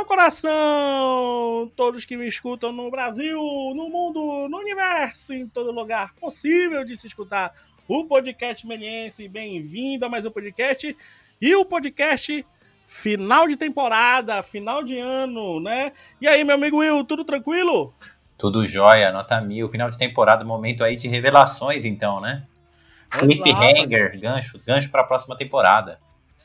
meu coração, todos que me escutam no Brasil, no mundo, no universo, em todo lugar possível de se escutar o podcast Meliense. Bem-vindo a mais um podcast e o podcast final de temporada, final de ano, né? E aí, meu amigo Will, tudo tranquilo? Tudo jóia, nota mil, final de temporada, momento aí de revelações, então, né? Cliffhanger, gancho, gancho para a próxima temporada.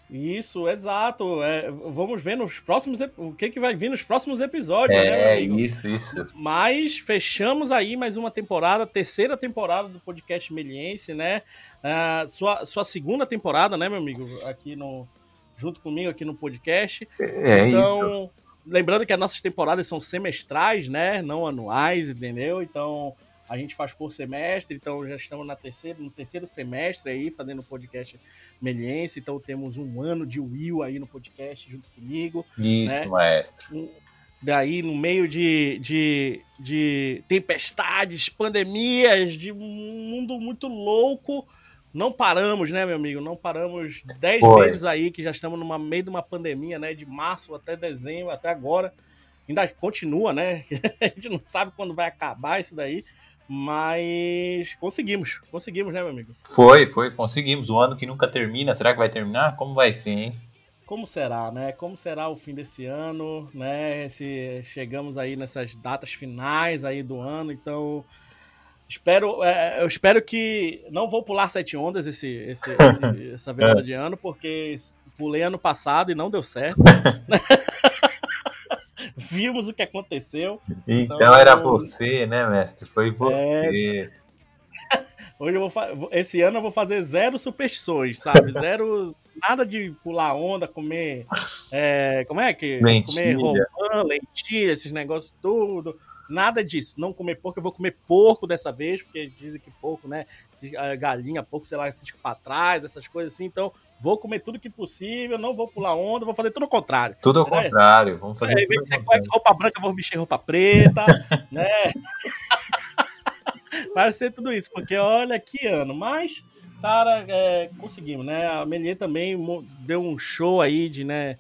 Isso, exato. É, vamos ver nos próximos o que, que vai vir nos próximos episódios, né, É, isso, isso. Mas fechamos aí mais uma temporada, terceira temporada do podcast Meliense, né? Uh, sua, sua segunda temporada, né, meu amigo? Aqui no. Junto comigo aqui no podcast. É então, isso. lembrando que as nossas temporadas são semestrais, né? Não anuais, entendeu? Então, a gente faz por semestre, então já estamos na terceira, no terceiro semestre aí, fazendo o podcast Meliense, então temos um ano de Will aí no podcast junto comigo. Isso, né? maestro. Daí, no meio de, de, de tempestades, pandemias, de um mundo muito louco, não paramos, né, meu amigo? Não paramos dez Foi. meses aí, que já estamos no meio de uma pandemia, né? De março até dezembro, até agora. Ainda continua, né? A gente não sabe quando vai acabar isso daí. Mas conseguimos, conseguimos, né, meu amigo? Foi, foi, conseguimos. O ano que nunca termina, será que vai terminar? Como vai ser, hein? Como será, né? Como será o fim desse ano, né? Se chegamos aí nessas datas finais aí do ano, então espero, é, eu espero que não vou pular sete ondas esse, esse, esse essa virada de ano, porque pulei ano passado e não deu certo. Vimos o que aconteceu. Então, então era você, né, mestre? Foi você. É... Hoje eu vou esse ano eu vou fazer zero superstições, sabe? Zero nada de pular onda, comer é... como é que lentilha. comer romã, lentilha, esses negócios tudo. Nada disso. Não comer porco, eu vou comer porco dessa vez, porque dizem que porco, né? Galinha, porco, sei lá, se pra trás, essas coisas assim. Então, vou comer tudo que possível, não vou pular onda, vou fazer tudo ao contrário. Tudo ao né? contrário, vamos fazer. É, vez de ser roupa branca, vou vestir roupa preta, né? Vai ser tudo isso, porque olha que ano. Mas, cara, é, conseguimos, né? A Melier também deu um show aí de, né?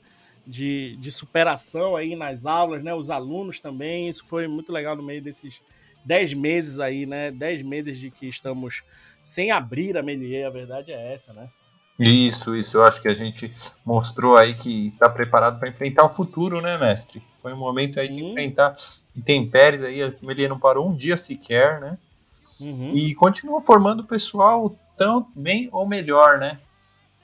De, de superação aí nas aulas, né? Os alunos também, isso foi muito legal no meio desses 10 meses aí, né? 10 meses de que estamos sem abrir a Melier, a verdade é essa, né? Isso, isso. Eu acho que a gente mostrou aí que está preparado para enfrentar o futuro, né, mestre? Foi um momento aí Sim. de enfrentar intempéries aí. Melier não parou um dia sequer, né? Uhum. E continua formando o pessoal tão bem ou melhor, né?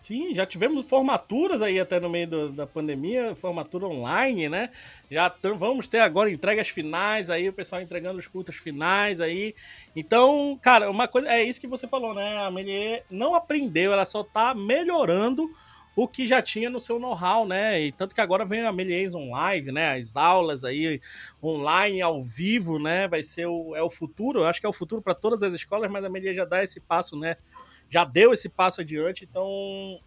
Sim, já tivemos formaturas aí até no meio do, da pandemia, formatura online, né? Já tam, vamos ter agora entregas finais aí, o pessoal entregando os cultos finais aí. Então, cara, uma coisa é isso que você falou, né? A Melier não aprendeu, ela só tá melhorando o que já tinha no seu know-how, né? E tanto que agora vem a Meliers on live, né? As aulas aí online, ao vivo, né? Vai ser o, é o futuro, eu acho que é o futuro para todas as escolas, mas a Melier já dá esse passo, né? Já deu esse passo adiante, então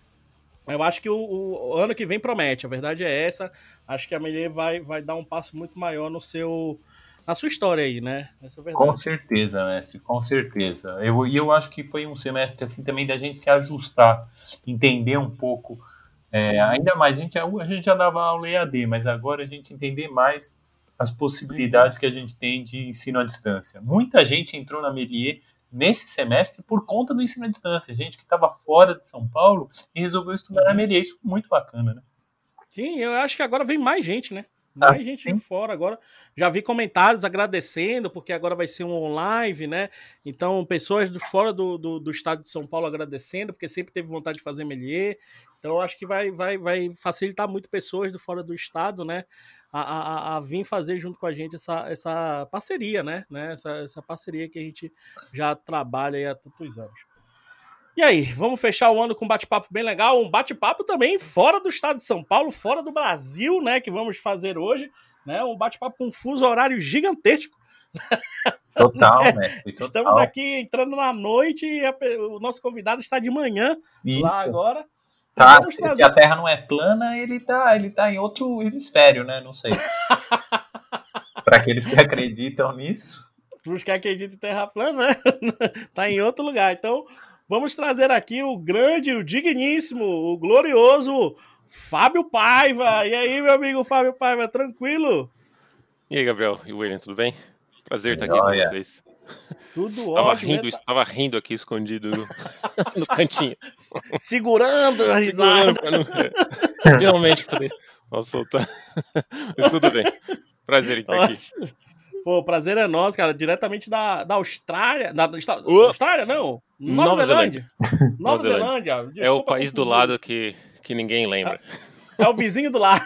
eu acho que o, o, ano que vem promete, a verdade é essa. Acho que a Melier vai, vai dar um passo muito maior no seu na sua história aí, né? Essa é com certeza, mestre, com certeza. Eu, e eu acho que foi um semestre assim também da gente se ajustar, entender um pouco. É, ainda mais, a gente, a gente já dava aula EAD, mas agora a gente entender mais as possibilidades que a gente tem de ensino à distância. Muita gente entrou na Melier nesse semestre por conta do ensino à distância. Gente que estava fora de São Paulo e resolveu estudar na Melier. Isso é muito bacana, né? Sim, eu acho que agora vem mais gente, né? Mais ah, gente sim. de fora agora. Já vi comentários agradecendo, porque agora vai ser um online, né? Então, pessoas de fora do, do, do, estado de São Paulo agradecendo, porque sempre teve vontade de fazer Melier. Então, acho que vai, vai, vai facilitar muito pessoas de fora do estado, né? A, a, a, vir fazer junto com a gente essa, essa parceria, né? né? Essa, essa parceria que a gente já trabalha há tantos anos. E aí, vamos fechar o ano com um bate-papo bem legal, um bate-papo também fora do estado de São Paulo, fora do Brasil, né, que vamos fazer hoje, né, um bate-papo com um fuso horário gigantesco. Total, né? Total. Estamos aqui entrando na noite e a, o nosso convidado está de manhã Isso. lá agora. Tá, se a Terra não é plana, ele tá, ele tá em outro hemisfério, né? Não sei. Para aqueles que acreditam nisso. Para os que acreditam em Terra plana, né? tá em outro lugar. Então, vamos trazer aqui o grande, o digníssimo, o glorioso Fábio Paiva. E aí, meu amigo Fábio Paiva, tranquilo? E aí, Gabriel e William, tudo bem? Prazer estar aqui com vocês. Tudo tava ótimo. Rindo, né? Tava rindo aqui escondido no, no cantinho. Segurando a risada. Segurando não... Finalmente posso soltar. Mas tudo bem. Prazer em estar aqui. Pô, o prazer é nosso, cara. Diretamente da, da Austrália. Da, da Austrália, não. Nova, Nova Zelândia. Zelândia. Nova Zelândia. Zelândia. é o país do lado que, que ninguém lembra. É, é o vizinho do lado.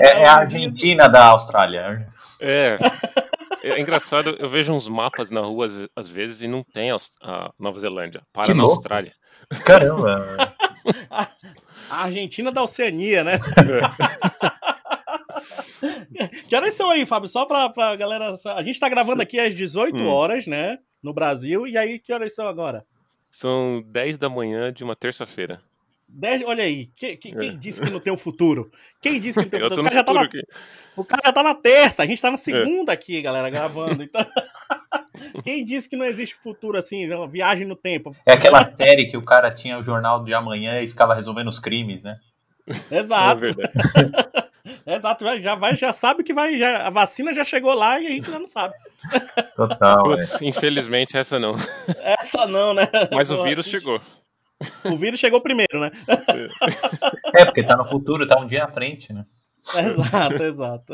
É, é a Argentina da Austrália. É. É engraçado, eu vejo uns mapas na rua às, vezes e não tem a, Nova Zelândia. Para que na louco. Austrália. Caramba! a, a Argentina da Oceania, né? É. que horas são aí, Fábio? Só pra, pra galera. A gente tá gravando aqui às 18 hum. horas, né? No Brasil. E aí, que horas são agora? São 10 da manhã de uma terça-feira. Olha aí, quem, quem, quem, disse que não tem o um futuro? Quem disse que não tem o futuro? O cara, já tá na, o cara já tá na terça, a gente tá na segunda é. aqui, galera, gravando. Então, quem disse que não existe futuro assim, uma viagem no tempo? É aquela série que o cara tinha o jornal de amanhã e ficava resolvendo os crimes, né? Exato. É Exato, já vai, já sabe que vai, já, a vacina já chegou lá e a gente ainda não sabe. Total. Putz, é. Infelizmente essa não. Essa não, né? Mas o vírus chegou. O vírus chegou primeiro, né? É, porque tá no futuro, tá um dia à frente, né? Exato, exato.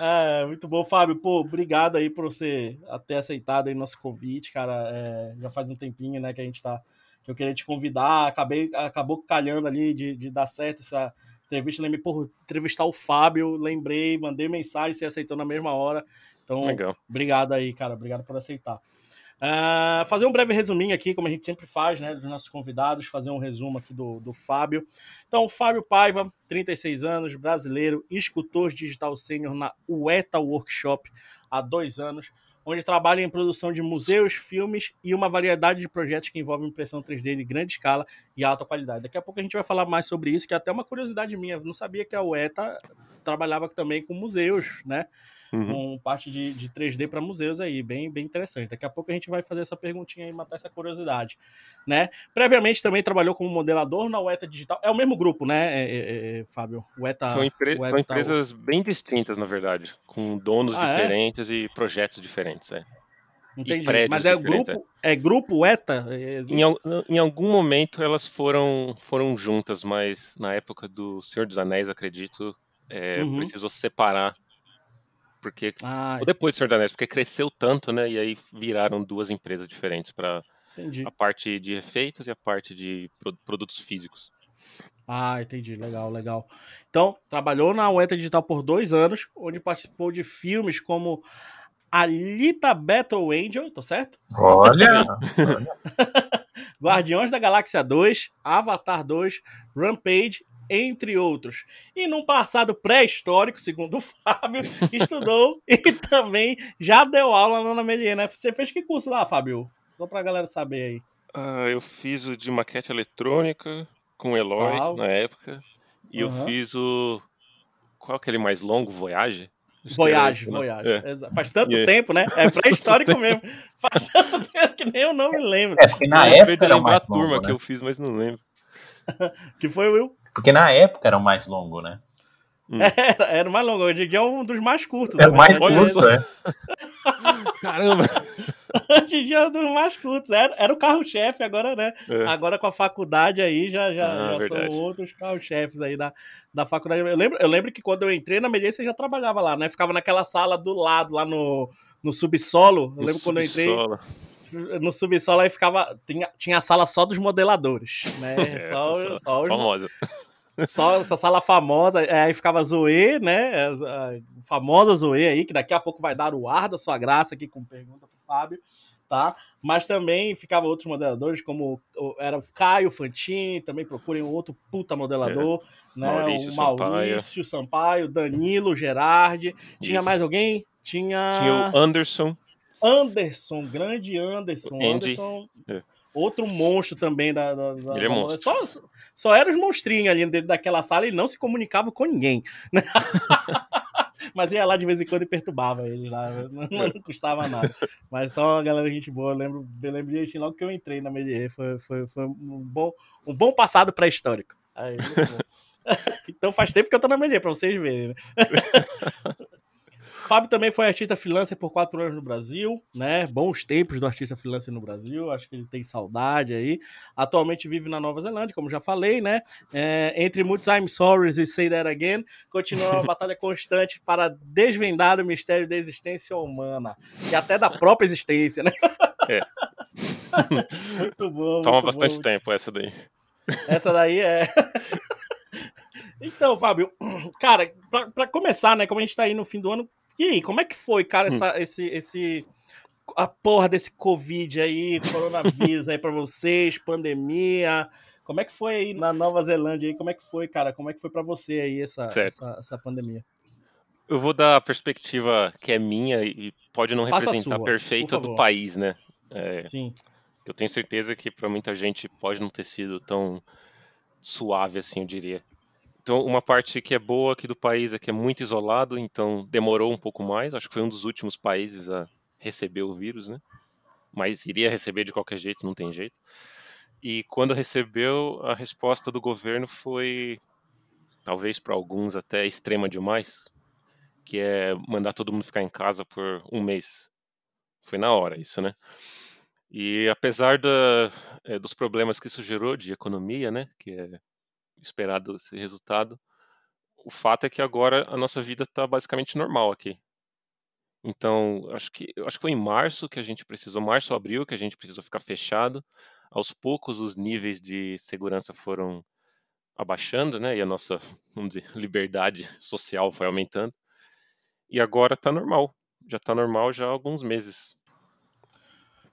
É, muito bom, Fábio. Pô, obrigado aí por você ter aceitado aí nosso convite, cara. É, já faz um tempinho, né, que a gente tá. Que eu queria te convidar, acabei, acabou calhando ali de, de dar certo essa entrevista. Lembrei por entrevistar o Fábio, lembrei, mandei mensagem, você aceitou na mesma hora. Então, Legal. obrigado aí, cara. Obrigado por aceitar. Uh, fazer um breve resuminho aqui, como a gente sempre faz, né, dos nossos convidados, fazer um resumo aqui do, do Fábio. Então, Fábio Paiva, 36 anos, brasileiro, escultor digital sênior na UETA Workshop há dois anos, onde trabalha em produção de museus, filmes e uma variedade de projetos que envolvem impressão 3D de grande escala e alta qualidade. Daqui a pouco a gente vai falar mais sobre isso, que é até uma curiosidade minha. Eu não sabia que a UETA trabalhava também com museus, né? Uhum. com parte de, de 3D para museus aí, bem, bem interessante. Daqui a pouco a gente vai fazer essa perguntinha e matar essa curiosidade, né? Previamente também trabalhou como modelador na UETA Digital. É o mesmo grupo, né, é, é, é, Fábio? UETA, são, empre UETA, são empresas bem distintas, na verdade, com donos ah, é? diferentes e projetos diferentes, é. Entendi. Mas é grupo, é. é grupo ETA? Em, em, algum momento elas foram, foram juntas, mas na época do Senhor dos Anéis, acredito, é, uhum. precisou separar porque ah, ou depois do Senhor dos Anéis, porque cresceu tanto, né? E aí viraram duas empresas diferentes para a parte de efeitos e a parte de produtos físicos. Ah, entendi. Legal, legal. Então, trabalhou na UETA Digital por dois anos, onde participou de filmes como Alita Battle Angel, tô certo? Olha! Guardiões da Galáxia 2, Avatar 2, Rampage entre outros. E num passado pré-histórico, segundo o Fábio, estudou e também já deu aula na Melier, né? Você fez que curso lá, Fábio? Só pra galera saber aí. Ah, eu fiz o de maquete eletrônica com o Eloy Tal. na época. E uhum. eu fiz o. Qual é aquele mais longo? Voyage? Voyage, Voyage. É. Faz tanto yeah. tempo, né? É pré-histórico mesmo. Faz tanto tempo que nem eu não me lembro. É, na eu época era mais a turma longo, né? que eu fiz, mas não lembro. que foi, Will? Porque na época era o mais longo, né? Hum. Era, era o mais longo. Hoje em dia é um dos mais curtos. É o mais curto, é. Caramba! Hoje em dia é um dos mais curtos. Era, era o carro-chefe agora, né? É. Agora com a faculdade aí já, já, ah, já são outros carro-chefes aí da, da faculdade. Eu lembro, eu lembro que quando eu entrei na Melissa você já trabalhava lá, né? Ficava naquela sala do lado, lá no, no subsolo. Eu lembro no quando subsolo. eu entrei no subsolo aí ficava. Tinha, tinha a sala só dos modeladores, né? É, só, só os, famosa. Só essa sala famosa, é, aí ficava Zoe, né? A famosa Zoe aí, que daqui a pouco vai dar o ar da sua graça aqui com pergunta pro Fábio, tá? Mas também ficava outros modeladores, como era o Caio Fantini, também procurem outro puta modelador, é. né? Maurício o Maurício Sampaio, Sampaio Danilo Gerardi. Tinha Isso. mais alguém? Tinha. Tinha o Anderson. Anderson, grande Anderson. Andy. Anderson. É outro monstro também da. da, da ele é monstro. Só, só eram os monstrinhos ali dentro daquela sala e não se comunicava com ninguém. Mas ia lá de vez em quando e perturbava ele lá. Não, não custava nada. Mas só uma galera gente boa. Eu lembro, eu lembro direitinho logo que eu entrei na Medier. Foi, foi, foi um, bom, um bom passado pré-histórico. Aí, então faz tempo que eu tô na mídia, pra vocês verem, né? Fábio também foi artista freelancer por quatro anos no Brasil, né? Bons tempos do artista freelancer no Brasil, acho que ele tem saudade aí. Atualmente vive na Nova Zelândia, como já falei, né? É, entre muitos I'm Sorry e Say That Again, continua uma batalha constante para desvendar o mistério da existência humana e até da própria existência, né? É. muito bom. Toma muito bastante bom. tempo essa daí. Essa daí é. Então, Fábio, cara, para começar, né, como a gente tá aí no fim do ano, e aí, como é que foi, cara, hum. essa, hum. esse, esse. A porra desse Covid aí, coronavírus aí pra vocês, pandemia. Como é que foi aí na Nova Zelândia aí? Como é que foi, cara? Como é que foi para você aí essa, essa, essa, pandemia? Eu vou dar a perspectiva que é minha e pode não Faça representar sua, perfeito do país, né? É, Sim. Eu tenho certeza que para muita gente pode não ter sido tão suave assim, eu diria. Então, uma parte que é boa aqui do país é que é muito isolado, então demorou um pouco mais. Acho que foi um dos últimos países a receber o vírus, né? Mas iria receber de qualquer jeito, não tem jeito. E quando recebeu, a resposta do governo foi, talvez para alguns até extrema demais, que é mandar todo mundo ficar em casa por um mês. Foi na hora isso, né? E apesar da, é, dos problemas que isso gerou de economia, né, que é esperado esse resultado. O fato é que agora a nossa vida está basicamente normal aqui. Então, acho que acho que foi em março que a gente precisou, março abril, que a gente precisou ficar fechado. Aos poucos os níveis de segurança foram abaixando, né? E a nossa, vamos dizer, liberdade social foi aumentando. E agora está normal. Já está normal já há alguns meses.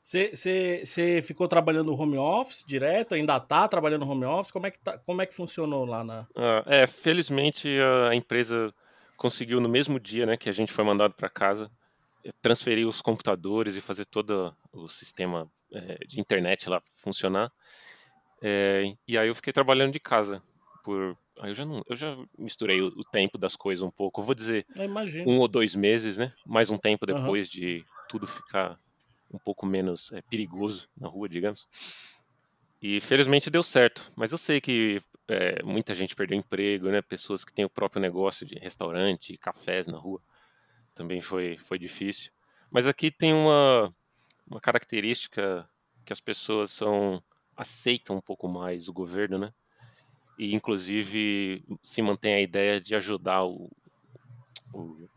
Você ficou trabalhando no home office direto? Ainda está trabalhando no home office? Como é que, tá, como é que funcionou lá na. Ah, é, felizmente a empresa conseguiu no mesmo dia né, que a gente foi mandado para casa eh, transferir os computadores e fazer todo o sistema é, de internet lá funcionar. É, e aí eu fiquei trabalhando de casa por aí eu já não, eu já misturei o, o tempo das coisas um pouco. Eu vou dizer um ou dois meses, né? Mais um tempo depois uhum. de tudo ficar um pouco menos é, perigoso na rua, digamos. E felizmente deu certo. Mas eu sei que é, muita gente perdeu emprego, né? Pessoas que têm o próprio negócio de restaurante, cafés na rua, também foi, foi difícil. Mas aqui tem uma, uma característica que as pessoas são aceitam um pouco mais o governo, né? E inclusive se mantém a ideia de ajudar o, o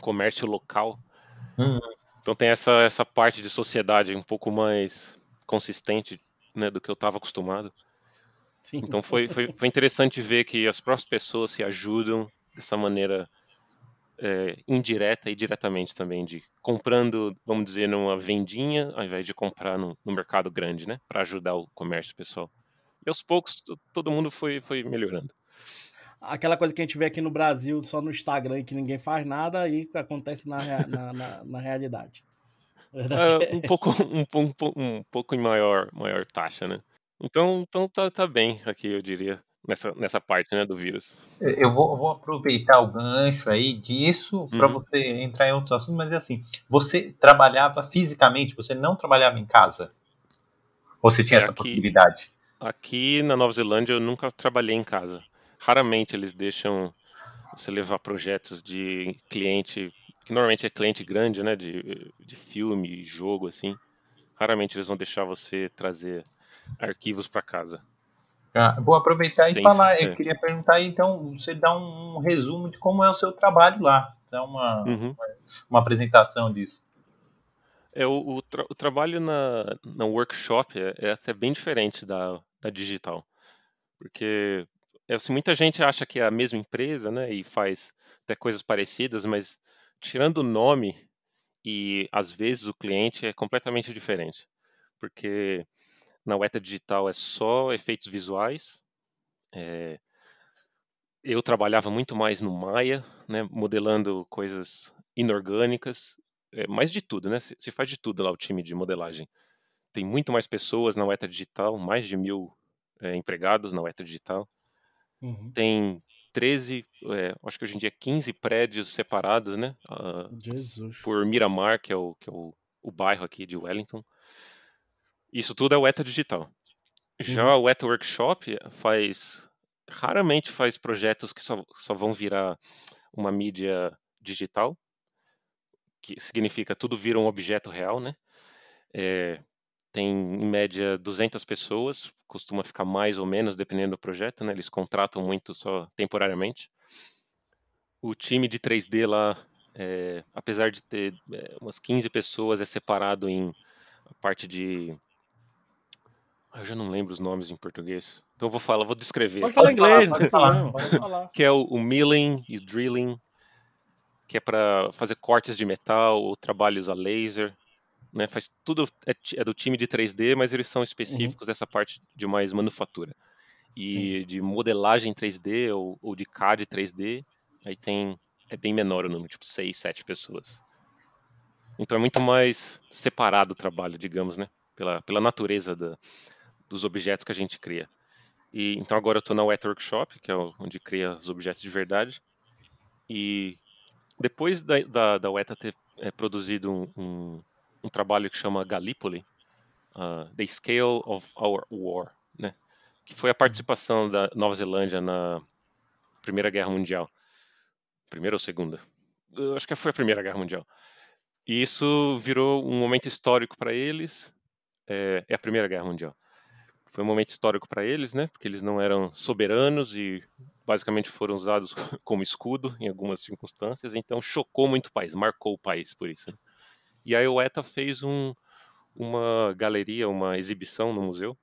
comércio local uhum. Então tem essa, essa parte de sociedade um pouco mais consistente né, do que eu estava acostumado. Sim. Então foi, foi, foi interessante ver que as próprias pessoas se ajudam dessa maneira é, indireta e diretamente também, de comprando, vamos dizer, numa vendinha, ao invés de comprar no, no mercado grande, né, para ajudar o comércio pessoal. E aos poucos todo mundo foi, foi melhorando aquela coisa que a gente vê aqui no Brasil só no Instagram que ninguém faz nada e acontece na, na, na, na realidade. É, um pouco um, um, um, pouco em maior maior taxa, né? Então, então tá, tá bem aqui, eu diria, nessa, nessa parte né, do vírus. Eu vou, vou aproveitar o gancho aí disso para uhum. você entrar em outros assuntos, mas é assim, você trabalhava fisicamente, você não trabalhava em casa? Ou você tinha é, essa aqui, possibilidade? Aqui na Nova Zelândia eu nunca trabalhei em casa raramente eles deixam você levar projetos de cliente, que normalmente é cliente grande, né, de, de filme, jogo, assim. Raramente eles vão deixar você trazer arquivos para casa. Ah, vou aproveitar Sem e falar, eu queria perguntar então, você dá um, resumo de como é o seu trabalho lá, dá uma, uhum. uma, uma, apresentação disso. É, o, o, tra o trabalho na, na workshop é, é, até bem diferente da, da digital, porque é, assim, muita gente acha que é a mesma empresa, né, e faz até coisas parecidas, mas tirando o nome e às vezes o cliente é completamente diferente, porque na Weta Digital é só efeitos visuais. É, eu trabalhava muito mais no Maya, né, modelando coisas inorgânicas, é, mais de tudo, né? Se, faz de tudo lá o time de modelagem. Tem muito mais pessoas na Weta Digital, mais de mil é, empregados na Weta Digital. Uhum. Tem 13, é, acho que hoje em dia 15 prédios separados, né? Uh, Jesus. Por Miramar, que é, o, que é o, o bairro aqui de Wellington. Isso tudo é o ETA Digital. Já uhum. o ETA Workshop faz raramente faz projetos que só, só vão virar uma mídia digital, que significa tudo vira um objeto real, né? É, tem em média 200 pessoas, costuma ficar mais ou menos dependendo do projeto, né? Eles contratam muito só temporariamente. O time de 3D lá, é, apesar de ter é, umas 15 pessoas, é separado em parte de eu já não lembro os nomes em português. Então eu vou falar, vou descrever. Pode falar inglês, pode falar, pode falar. Que é o, o milling e o drilling, que é para fazer cortes de metal ou trabalhos a laser né? Faz tudo é, é, do time de 3D, mas eles são uhum. específicos uhum. dessa parte de mais manufatura. E de modelagem 3D ou, ou, de CAD 3D, aí tem é bem menor o número, tipo 6, 7 pessoas. Então é muito mais separado o trabalho, digamos, né? Pela, pela natureza da, dos objetos que a gente cria. E então agora eu estou na Wet Workshop, que é onde cria os objetos de verdade. E depois da, da, da Weta ter é, produzido um, um, um trabalho que chama Gallipoli, uh, The Scale of Our War, né? que foi a participação da Nova Zelândia na Primeira Guerra Mundial. Primeira ou segunda? Eu acho que foi a Primeira Guerra Mundial. E isso virou um momento histórico para eles. É, é, a Primeira Guerra Mundial. Foi um momento histórico para eles, né? Porque eles não eram soberanos e basicamente foram usados como escudo em algumas circunstâncias. Então chocou muito o país, marcou o país por isso. Né? E a ETA fez um, uma galeria, uma exibição no museu,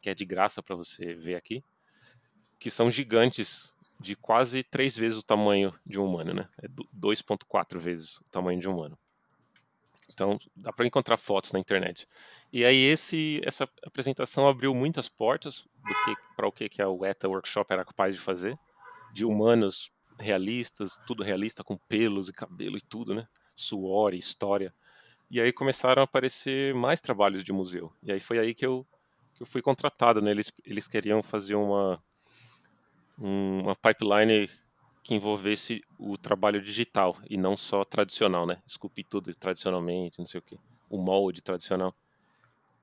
que é de graça para você ver aqui, que são gigantes de quase três vezes o tamanho de um humano, né? É 2.4 vezes o tamanho de um humano. Então dá para encontrar fotos na internet. E aí esse essa apresentação abriu muitas portas para o que que a ETA Workshop era capaz de fazer, de humanos realistas, tudo realista com pelos e cabelo e tudo, né? Suor e história. E aí começaram a aparecer mais trabalhos de museu. E aí foi aí que eu, que eu fui contratado, né? Eles, eles queriam fazer uma, uma pipeline que envolvesse o trabalho digital e não só tradicional, né? Esculpir tudo tradicionalmente, não sei o quê. O molde tradicional.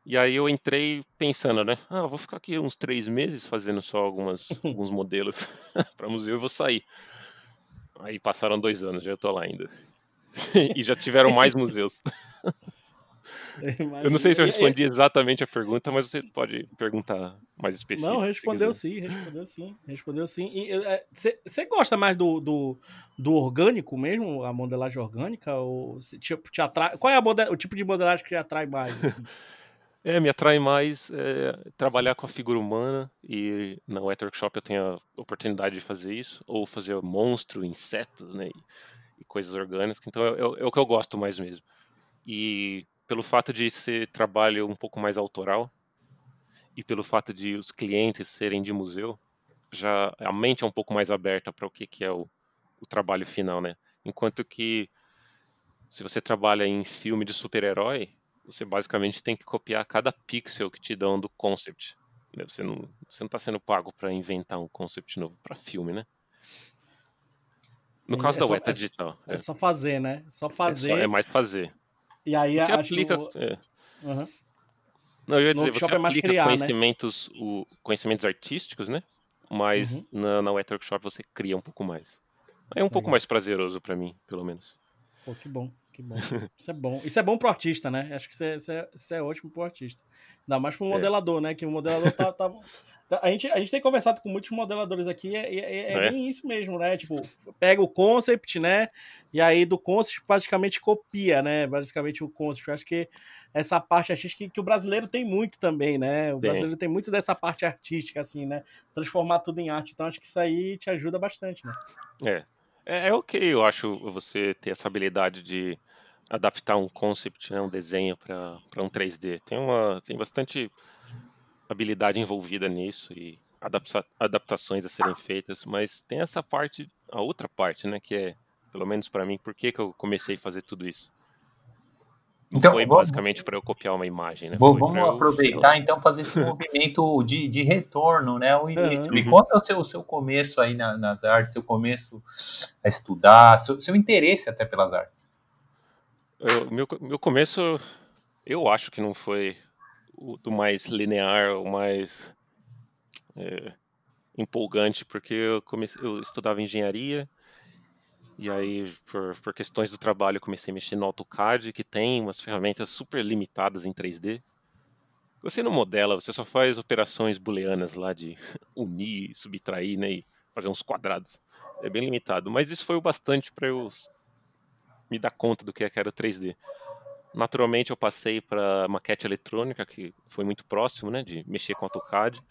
E aí eu entrei pensando, né? Ah, vou ficar aqui uns três meses fazendo só algumas, alguns modelos para museu e vou sair. Aí passaram dois anos, já estou lá ainda. e já tiveram mais museus. Eu não sei se eu respondi exatamente a pergunta, mas você pode perguntar mais específico. Não, respondeu sim, respondeu sim, respondeu sim. Você é, gosta mais do, do, do, orgânico mesmo, a modelagem orgânica? Ou tipo, te atrai, qual é a o tipo de modelagem que te atrai mais? Assim? É, me atrai mais é, trabalhar com a figura humana e na Wet Workshop eu tenho a oportunidade de fazer isso, ou fazer monstro, insetos, né? e coisas orgânicas, então é, é, é, o que eu gosto mais mesmo. E pelo fato de ser trabalho um pouco mais autoral e pelo fato de os clientes serem de museu, já a mente é um pouco mais aberta para o que, que é o, o trabalho final, né? Enquanto que se você trabalha em filme de super-herói, você basicamente tem que copiar cada pixel que te dão do concept. Né? Você não está sendo pago para inventar um concept novo para filme, né? No caso é da web é, digital. É, é, só fazer, né? Só fazer. É, só, é mais fazer. E aí você aplica. O... É. Uhum. Não, eu ia dizer, você é aplica criar, né? conhecimentos, né? o, conhecimentos artísticos, né? Mas uhum. na, na Wet Workshop você cria um pouco mais. É um pouco mais prazeroso para mim, pelo menos. Pô, que bom, que bom. Isso é bom. Isso é bom pro artista, né? Acho que isso é, isso é, isso é ótimo pro artista. Ainda mais pro modelador, né? Que o modelador tá, tá, Tá, a gente, a gente tem conversado com muitos modeladores aqui, é, é, é, é, bem isso mesmo, né? Tipo, pega o concept, né? E aí do concept basicamente copia, né? Basicamente o concept. Acho que essa parte artística que, que o brasileiro tem muito também, né? O Sim. brasileiro tem muito dessa parte artística, assim, né? Transformar tudo em arte. Então acho que isso aí te ajuda bastante, né? É. É, é ok, eu acho, você ter essa habilidade de adaptar um concept, né, um desenho para um 3D. Tem, uma, tem bastante habilidade envolvida nisso e adapta adaptações a serem feitas, mas tem essa parte, a outra parte, né, que é, pelo menos para mim, por que, que eu comecei a fazer tudo isso? Não então, foi basicamente para eu copiar uma imagem, né? vamos eu, aproveitar então fazer esse movimento de, de retorno, né? O início. Uhum. Me conta o seu, o seu começo aí na, nas artes, seu começo a estudar, seu, seu interesse até pelas artes. Eu, meu, meu começo, eu acho que não foi o do mais linear, o mais. É, empolgante, porque eu, comecei, eu estudava engenharia, e aí, por, por questões do trabalho, eu comecei a mexer no AutoCAD, que tem umas ferramentas super limitadas em 3D. Você não modela, você só faz operações booleanas lá de unir, subtrair, né, e fazer uns quadrados. É bem limitado, mas isso foi o bastante para eu me dar conta do que era o 3D. Naturalmente, eu passei para maquete eletrônica, que foi muito próximo, né, de mexer com AutoCAD,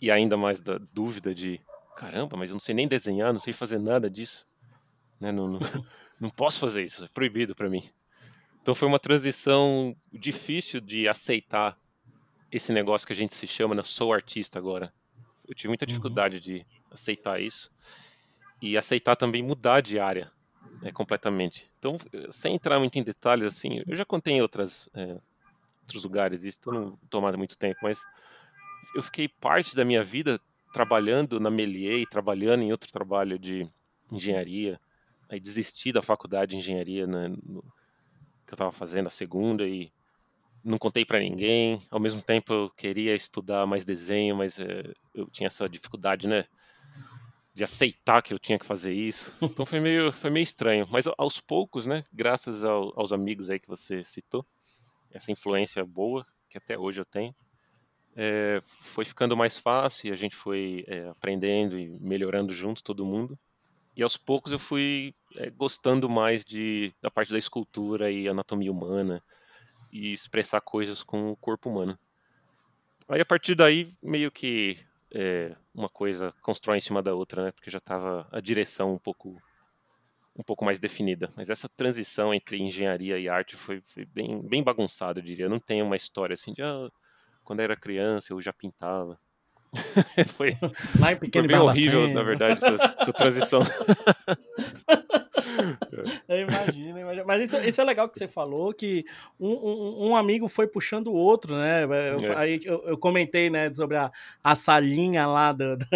e ainda mais da dúvida de, caramba, mas eu não sei nem desenhar, não sei fazer nada disso, né, não, não, não posso fazer isso, é proibido para mim. Então foi uma transição difícil de aceitar esse negócio que a gente se chama, né, sou artista agora. Eu tive muita uhum. dificuldade uhum. de aceitar isso e aceitar também mudar de área é, completamente. Então, sem entrar muito em detalhes, assim, eu já contei em outras, é, outros lugares isso, então não tomado muito tempo, mas eu fiquei parte da minha vida trabalhando na Melier, trabalhando em outro trabalho de engenharia, aí desisti da faculdade de engenharia né, no, que eu estava fazendo a segunda e não contei para ninguém. Ao mesmo tempo eu queria estudar mais desenho, mas é, eu tinha essa dificuldade, né? De aceitar que eu tinha que fazer isso. Então foi meio, foi meio estranho. Mas aos poucos, né, graças ao, aos amigos aí que você citou, essa influência boa que até hoje eu tenho, é, foi ficando mais fácil e a gente foi é, aprendendo e melhorando junto, todo mundo. E aos poucos eu fui é, gostando mais de, da parte da escultura e anatomia humana e expressar coisas com o corpo humano. Aí a partir daí, meio que é, uma coisa constrói em cima da outra, né? Porque já estava a direção um pouco um pouco mais definida. Mas essa transição entre engenharia e arte foi, foi bem, bem bagunçada, eu diria. Não tem uma história assim de ah, quando eu era criança eu já pintava. foi, Lá em pequeno foi bem horrível, na verdade, essa, essa transição. Mas isso, isso, é legal que você falou, que um, um, um amigo foi puxando o outro, né? Eu, é. aí eu, eu, comentei né, sobre a, a salinha lá do, do,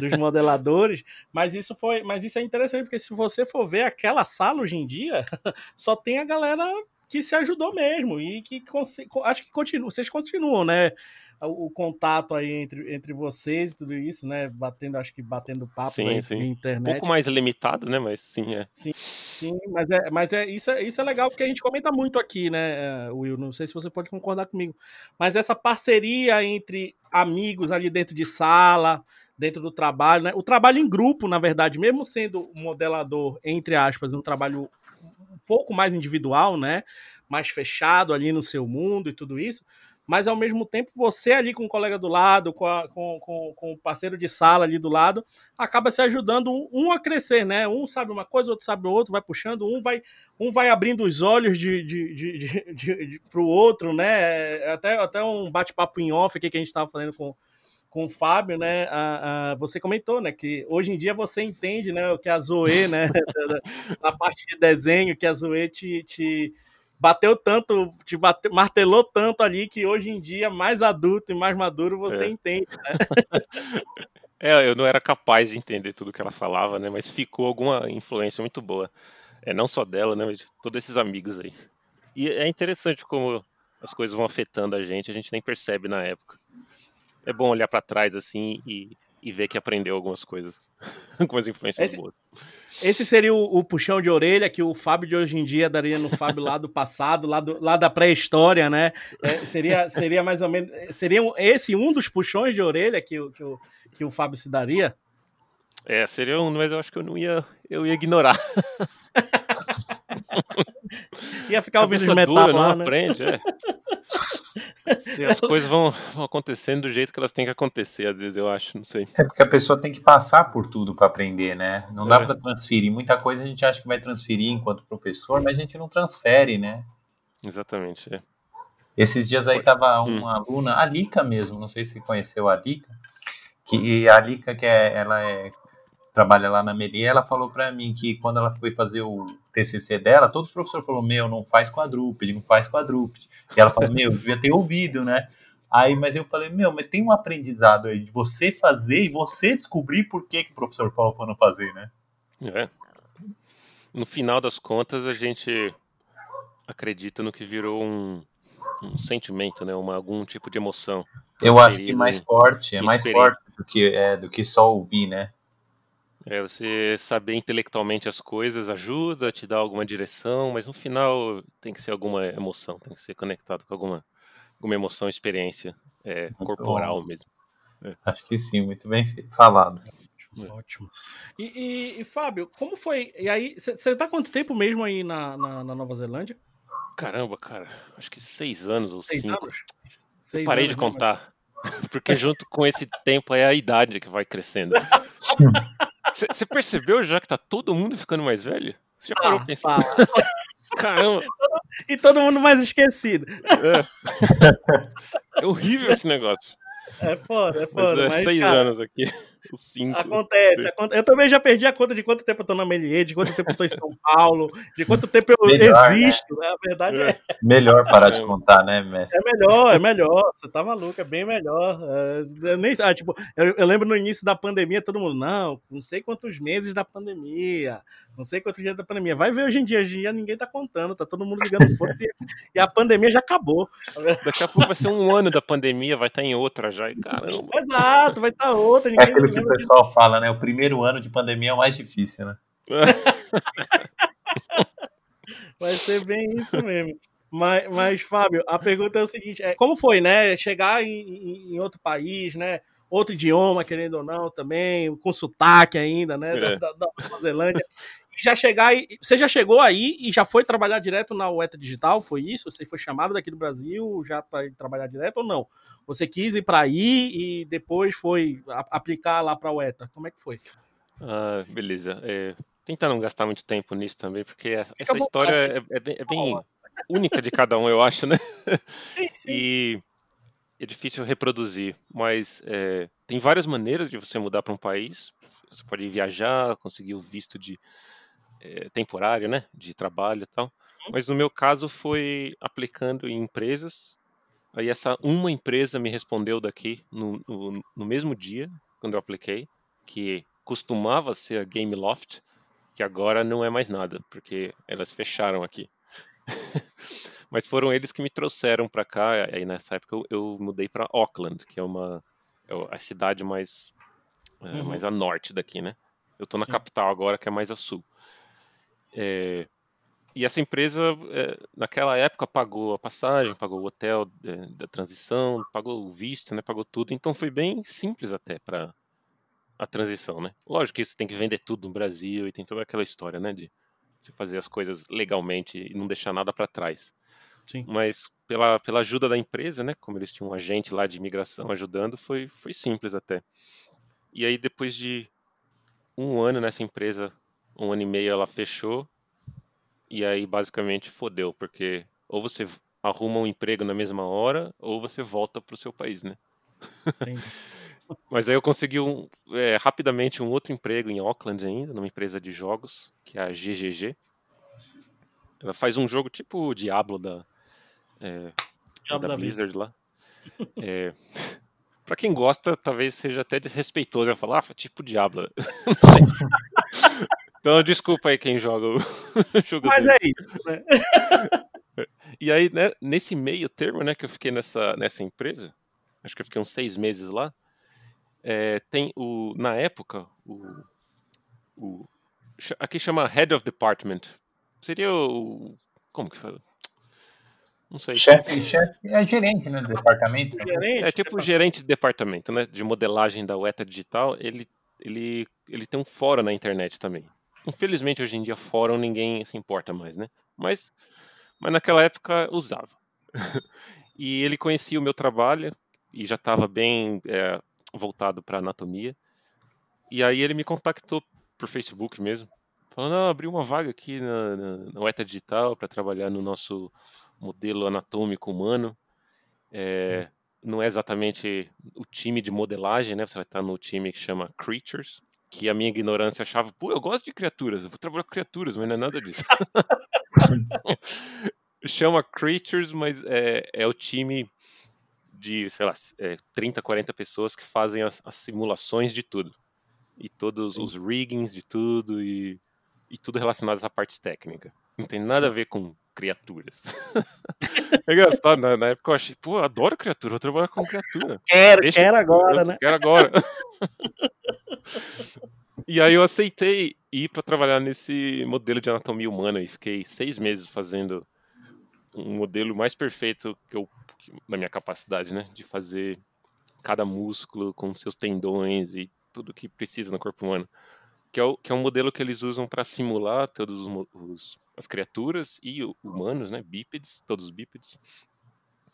dos modeladores, mas isso foi. Mas isso é interessante, porque se você for ver aquela sala hoje em dia, só tem a galera que se ajudou mesmo e que acho que continua, vocês continuam, né? O contato aí entre, entre vocês e tudo isso, né? Batendo, acho que batendo papo sim, aí sim. internet. Um pouco mais limitado, né? Mas sim, é. Sim, sim mas, é, mas é, isso, é, isso é legal porque a gente comenta muito aqui, né, eh, Will? Não sei se você pode concordar comigo. Mas essa parceria entre amigos ali dentro de sala, dentro do trabalho, né? O trabalho em grupo, na verdade, mesmo sendo modelador, entre aspas, um trabalho um pouco mais individual, né? Mais fechado ali no seu mundo e tudo isso mas ao mesmo tempo você ali com o colega do lado, com, a, com, com, com, o parceiro de sala ali do lado, acaba se ajudando um, a crescer, né? Um sabe uma coisa, outro sabe o outro, vai puxando, um vai, um vai abrindo os olhos de, de, de, de, para o outro, né? É, até, até um bate-papo em off aqui que a gente estava fazendo com, com o Fábio, né? A, a, você comentou, né? Que hoje em dia você entende, né? O que a Zoe, né? na parte de desenho, que a Zoe te, te bateu tanto, te bateu, martelou tanto ali que hoje em dia, mais adulto e mais maduro, você é. entende, né? é, eu não era capaz de entender tudo que ela falava, né? Mas ficou alguma influência muito boa. É, não só dela, né? Mas de todos esses amigos aí. E é interessante como as coisas vão afetando a gente, a gente nem percebe na época. É bom olhar para trás assim e e ver que aprendeu algumas coisas, algumas influências esse, boas. Esse seria o, o, puxão de orelha que o Fábio de hoje em dia daria no Fábio lá do passado, lá, do, lá da pré-história, né? É, seria, seria mais ou menos. Seria esse um dos puxões de orelha que, que, o, que o Fábio se daria? É, seria um, mas eu acho que eu não ia. Eu ia ignorar. ia ficar ouvindo os metal dura, lá, não né? aprende, é. Se as coisas vão, vão, acontecendo do jeito que elas têm que acontecer, às vezes eu acho, não sei. É porque a pessoa tem que passar por tudo para aprender, né? Não dá é. para transferir. Muita coisa a gente acha que vai transferir enquanto professor, mas a gente não transfere, né? Exatamente, é. Esses dias aí tava hum. uma hum. aluna, a Lica mesmo, não sei se conheceu a Lica, que a Lica que é, ela é trabalha lá na Meri, ela falou para mim que quando ela foi fazer o TCC dela, todos os professores falaram, meu, não faz quadrúpede, não faz quadrúpede. E ela falou, meu, devia ter ouvido, né? Aí, mas eu falei, meu, mas tem um aprendizado aí de você fazer e você descobrir por que, que o professor falou para não fazer, né? É. No final das contas, a gente acredita no que virou um, um sentimento, né? Uma, algum tipo de emoção. Eu acho que mais forte, é mais forte do que, é, do que só ouvir, né? É, você saber intelectualmente as coisas ajuda, te dá alguma direção, mas no final tem que ser alguma emoção, tem que ser conectado com alguma, alguma emoção, experiência é, corporal bom. mesmo. É. Acho que sim, muito bem falado. Ótimo. ótimo. E, e, e, Fábio, como foi? E aí, você tá quanto tempo mesmo aí na, na, na, Nova Zelândia? Caramba, cara, acho que seis anos ou seis cinco. Anos? Seis Parei anos, de né, contar. Porque junto com esse tempo é a idade que vai crescendo. Você percebeu já que tá todo mundo ficando mais velho? Você já parou ah? Caramba. E todo mundo mais esquecido. É. é horrível esse negócio. É foda, é foda. Mas é mas, seis cara, anos aqui. Cinco, acontece, acontece, Eu também já perdi a conta de quanto tempo eu tô na Melier, de quanto tempo eu tô em São Paulo, de quanto tempo eu melhor, né? existo, né? A verdade é. Melhor parar de contar, né, mestre? É melhor, é melhor. Você tá maluco, é bem melhor. É, eu nem, ah, tipo, eu, eu, lembro no início da pandemia, todo mundo, não, não sei quantos meses da pandemia, não sei quantos dias da pandemia. Vai ver hoje em dia, hoje em dia ninguém tá contando, tá todo mundo ligando foda e, e, a pandemia já acabou. Daqui a pouco vai ser um ano da pandemia, vai estar tá em outra já, e caramba. Exato, vai estar tá outra. Ninguém é aquilo que o pessoal fala, né? O primeiro ano de pandemia é o mais difícil, né? vai ser bem isso mesmo. Mas, mas, Fábio, a pergunta é o seguinte: é, como foi, né? Chegar em, em outro país, né? Outro idioma, querendo ou não, também, com sotaque ainda, né? É. Da, da, da Nova Zelândia já chegar e, você já chegou aí e já foi trabalhar direto na UETA Digital, foi isso? Você foi chamado daqui do Brasil já para trabalhar direto ou não? Você quis ir para aí e depois foi aplicar lá para a UETA? Como é que foi? Ah, beleza. É, tentar não gastar muito tempo nisso também, porque essa, essa história é, é, bem, é bem única de cada um, eu acho, né? Sim, sim. E é difícil reproduzir, mas é, tem várias maneiras de você mudar para um país. Você pode viajar, conseguir o visto de é, temporário, né, de trabalho e tal. Uhum. Mas no meu caso foi aplicando em empresas. Aí essa uma empresa me respondeu daqui no, no, no mesmo dia, quando eu apliquei, que costumava ser a Game Loft, que agora não é mais nada, porque elas fecharam aqui. Mas foram eles que me trouxeram para cá. Aí nessa época eu, eu mudei para Auckland, que é uma é a cidade mais é, uhum. mais a norte daqui, né? Eu tô na Sim. capital agora, que é mais a sul. É, e essa empresa, é, naquela época, pagou a passagem, pagou o hotel é, da transição, pagou o visto, né, pagou tudo. Então foi bem simples até para a transição, né? Lógico que você tem que vender tudo no Brasil e tem toda aquela história, né, de você fazer as coisas legalmente e não deixar nada para trás. Sim. Mas pela, pela ajuda da empresa, né, como eles tinham um agente lá de imigração ajudando, foi, foi simples até. E aí depois de um ano nessa empresa um ano e meio ela fechou. E aí basicamente fodeu, porque ou você arruma um emprego na mesma hora, ou você volta pro seu país, né? Mas aí eu consegui um, é, rapidamente um outro emprego em Auckland ainda, numa empresa de jogos, que é a GGG. Ela faz um jogo tipo o Diablo da, é, Diablo da, da Blizzard lá. É, pra quem gosta, talvez seja até desrespeitoso eu falar, ah, tipo Diablo. Então, desculpa aí quem joga o jogo Mas dele. é isso, né? E aí, né, nesse meio termo, né, que eu fiquei nessa, nessa empresa, acho que eu fiquei uns seis meses lá, é, tem o, na época, o, o, aqui chama Head of Department, seria o, como que fala? Não sei. Chefe, chefe é gerente, né, do departamento. Gerente, é tipo gerente de departamento, né, de modelagem da UETA Digital, ele, ele, ele tem um fórum na internet também. Infelizmente, hoje em dia, fórum ninguém se importa mais, né? Mas, mas naquela época usava. e ele conhecia o meu trabalho e já estava bem é, voltado para anatomia. E aí ele me contactou por Facebook mesmo, falando: ah, abri uma vaga aqui na, na, na UETA Digital para trabalhar no nosso modelo anatômico humano. É, não é exatamente o time de modelagem, né? Você vai estar no time que chama Creatures, que a minha ignorância achava, pô, eu gosto de criaturas, eu vou trabalhar com criaturas, mas não é nada disso. Chama Creatures, mas é, é o time de, sei lá, é, 30, 40 pessoas que fazem as, as simulações de tudo. E todos Sim. os riggings de tudo e, e tudo relacionado a essa parte técnica. Não tem nada a ver com criaturas. é engraçado, na, na, época eu achei, pô, eu adoro criatura, vou trabalhar com criatura. Quero, Deixa, quero agora, eu, né? Quero agora. e aí eu aceitei ir para trabalhar nesse modelo de anatomia humana e fiquei seis meses fazendo um modelo mais perfeito que eu, na minha capacidade, né, de fazer cada músculo com seus tendões e tudo que precisa no corpo humano. Que é, o, que é um modelo que eles usam para simular todos os, os, as criaturas e humanos, né, bípedes, todos os bípedes.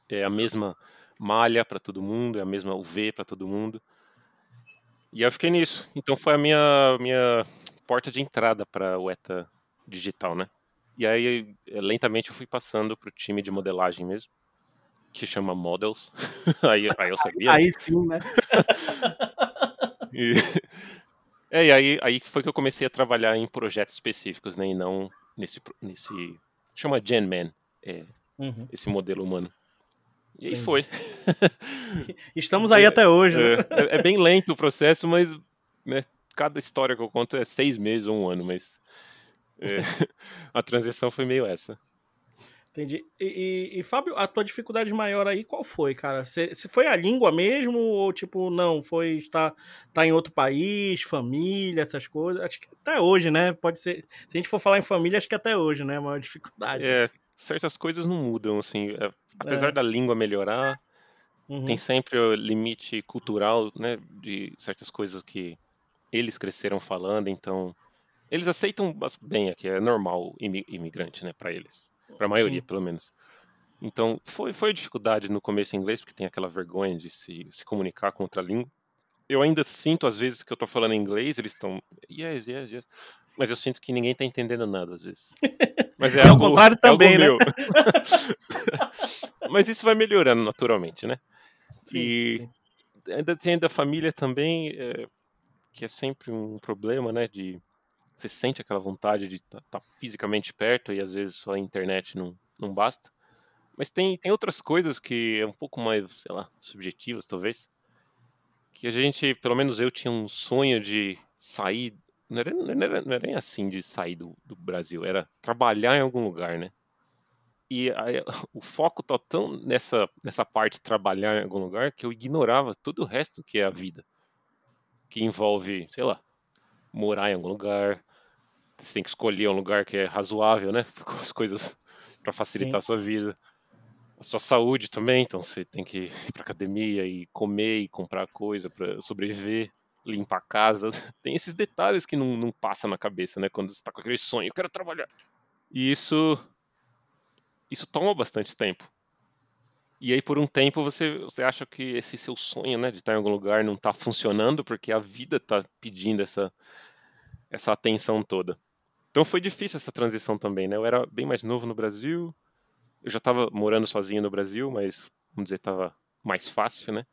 É a mesma malha para todo mundo, é a mesma UV para todo mundo. E eu fiquei nisso. Então foi a minha, minha porta de entrada para o ETA digital, né? E aí, eh, lentamente, eu fui passando para o time de modelagem mesmo, que chama Models. aí, aí eu sabia. Aí sim, né? e, é, e aí, aí foi que eu comecei a trabalhar em projetos específicos, né? E não nesse. nesse chama GenMan, é, uhum. esse modelo humano. E aí foi. Estamos aí é, até hoje. Né? É, é, bem lento o processo, mas né, cada história que eu conto é seis meses ou um ano, mas é, a transição foi meio essa. Entendi. E, e, e, Fábio, a tua dificuldade maior aí qual foi, cara? Se, se foi a língua mesmo ou tipo, não, foi estar tá em outro país, família, essas coisas? Acho que até hoje, né? Pode ser. Se a gente for falar em família, acho que até hoje, né? A maior dificuldade. É, certas coisas não mudam, assim. É, apesar é. da língua melhorar, uhum. tem sempre o limite cultural, né? De certas coisas que eles cresceram falando, então eles aceitam bem aqui, é normal imigrante, né, para eles, para a maioria, Sim. pelo menos. Então, foi, foi dificuldade no começo em inglês, porque tem aquela vergonha de se, se comunicar com outra língua. Eu ainda sinto, às vezes, que eu tô falando inglês, eles estão, yes, yes, yes. Mas eu sinto que ninguém tá entendendo nada, às vezes. Mas é, é algo, contrário também, é algo né? Mas isso vai melhorando naturalmente, né? Sim, e sim. ainda tem da família também, é, que é sempre um problema, né? De você sente aquela vontade de estar tá, tá fisicamente perto e às vezes só a internet não, não basta. Mas tem, tem outras coisas que é um pouco mais, sei lá, subjetivas talvez. Que a gente, pelo menos eu, tinha um sonho de sair. Não era, não era, não era nem assim de sair do, do Brasil, era trabalhar em algum lugar, né? E aí, o foco tá tão nessa, nessa parte de trabalhar em algum lugar que eu ignorava todo o resto que é a vida. Que envolve, sei lá, morar em algum lugar. Você tem que escolher um lugar que é razoável, né? Com as coisas para facilitar Sim. a sua vida. A sua saúde também, então você tem que ir para academia e comer e comprar coisa para sobreviver, limpar a casa. Tem esses detalhes que não, não passa na cabeça, né? Quando você está com aquele sonho, eu quero trabalhar. E isso isso toma bastante tempo. E aí, por um tempo, você, você acha que esse seu sonho, né, de estar em algum lugar não está funcionando porque a vida está pedindo essa, essa atenção toda. Então foi difícil essa transição também, né? Eu era bem mais novo no Brasil, eu já estava morando sozinho no Brasil, mas, vamos dizer, estava mais fácil, né?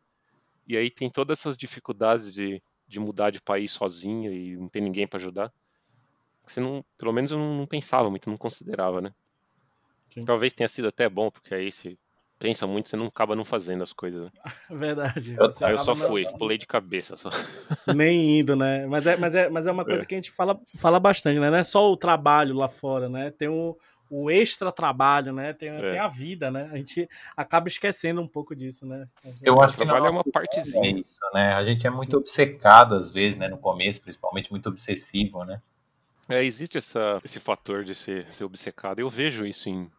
E aí tem todas essas dificuldades de, de mudar de país sozinho e não ter ninguém para ajudar. Você não, pelo menos eu não, não pensava muito, não considerava, né? Sim. Talvez tenha sido até bom, porque aí se pensa muito, você não acaba não fazendo as coisas. Né? Verdade. Eu, eu só fui, não... pulei de cabeça só. Nem indo, né? Mas é, mas é, mas é uma coisa é. que a gente fala, fala bastante, né? Não é só o trabalho lá fora, né? Tem o, o extra trabalho, né? Tem, é. tem a vida, né? A gente acaba esquecendo um pouco disso, né? Eu acho que trabalho é uma partezinha. É isso, né? A gente é muito Sim. obcecado às vezes, né? No começo, principalmente muito obsessivo, né? É, existe essa, esse fator de ser, ser obcecado. Eu vejo isso em,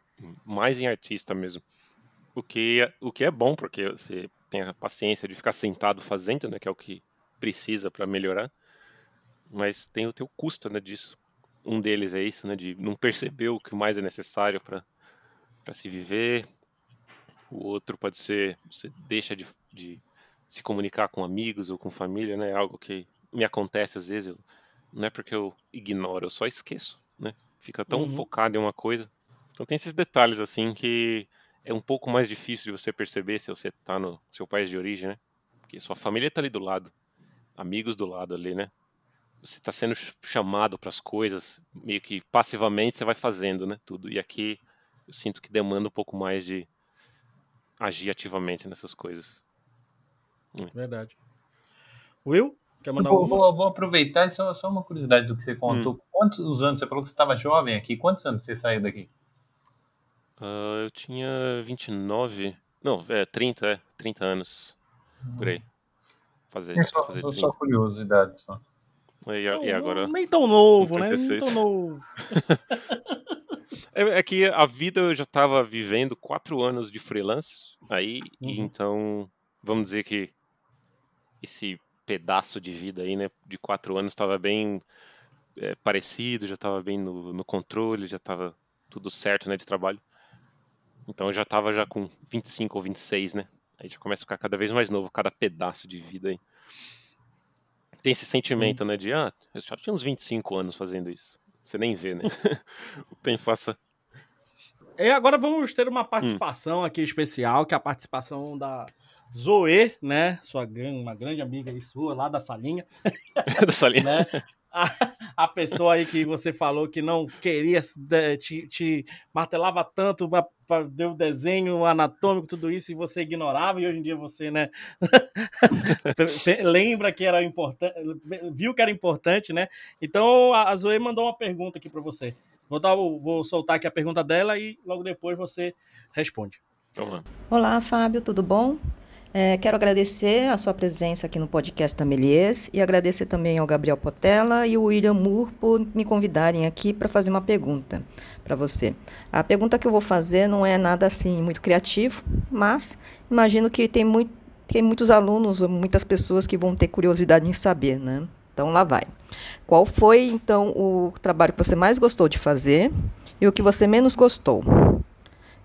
mais em artista mesmo. O que, é, o que é bom, porque você tem a paciência de ficar sentado fazendo, né? Que é o que precisa para melhorar. Mas tem o teu custo, né, disso. Um deles é isso, né? De não perceber o que mais é necessário para se viver. O outro pode ser você deixa de, de se comunicar com amigos ou com família, né? Algo que me acontece às vezes. Eu, não é porque eu ignoro, eu só esqueço, né? Fica tão uhum. focado em uma coisa. Então tem esses detalhes assim que é um pouco mais difícil de você perceber se você está no seu país de origem, né? Porque sua família está ali do lado, amigos do lado ali, né? Você está sendo chamado para as coisas, meio que passivamente você vai fazendo, né? Tudo. E aqui eu sinto que demanda um pouco mais de agir ativamente nessas coisas. Hum. Verdade. Will? Quer mandar vou, vou, vou, aproveitar só, só uma curiosidade do que você contou. Hum. Quantos anos? Você falou que você estava jovem aqui. Quantos anos você saiu daqui? Uh, eu tinha 29. Não, é 30, é. 30 anos. Por aí. Fazer, é só, fazer 30. só curiosidade. Só. E, e agora. Nem tão novo, né? Nem tão novo. é, é, que a vida eu já estava vivendo quatro anos de freelance. Aí, uhum. então, vamos dizer que esse pedaço de vida aí, né, de quatro anos estava bem é, parecido, já estava bem no, no, controle, já estava tudo certo, né, de trabalho. Então eu já estava já com 25 ou 26, né? Aí já começa a ficar cada vez mais novo, cada pedaço de vida aí. Tem esse sentimento, Sim. né, de, ah, eu já tinha uns 25 anos fazendo isso. Você nem vê, né? o tempo passa. E agora vamos ter uma participação hum. aqui especial, que é a participação da Zoe, né? Sua uma grande amiga aí sua, lá da salinha. da salinha. né? A, a, pessoa aí que você falou que não queria, te, te martelava tanto para ver o desenho anatômico, tudo isso, e você ignorava, e hoje em dia você, né, lembra que era importante, viu que era importante, né? Então a Zoe mandou uma pergunta aqui para você. Vou, dar, vou soltar aqui a pergunta dela e logo depois você responde. Olá, Olá Fábio, tudo bom? É, quero agradecer a sua presença aqui no podcast da e agradecer também ao Gabriel Potella e o William Moore por me convidarem aqui para fazer uma pergunta para você. A pergunta que eu vou fazer não é nada assim muito criativo, mas imagino que tem, muito, tem muitos alunos, muitas pessoas que vão ter curiosidade em saber, né? Então lá vai. Qual foi então o trabalho que você mais gostou de fazer e o que você menos gostou?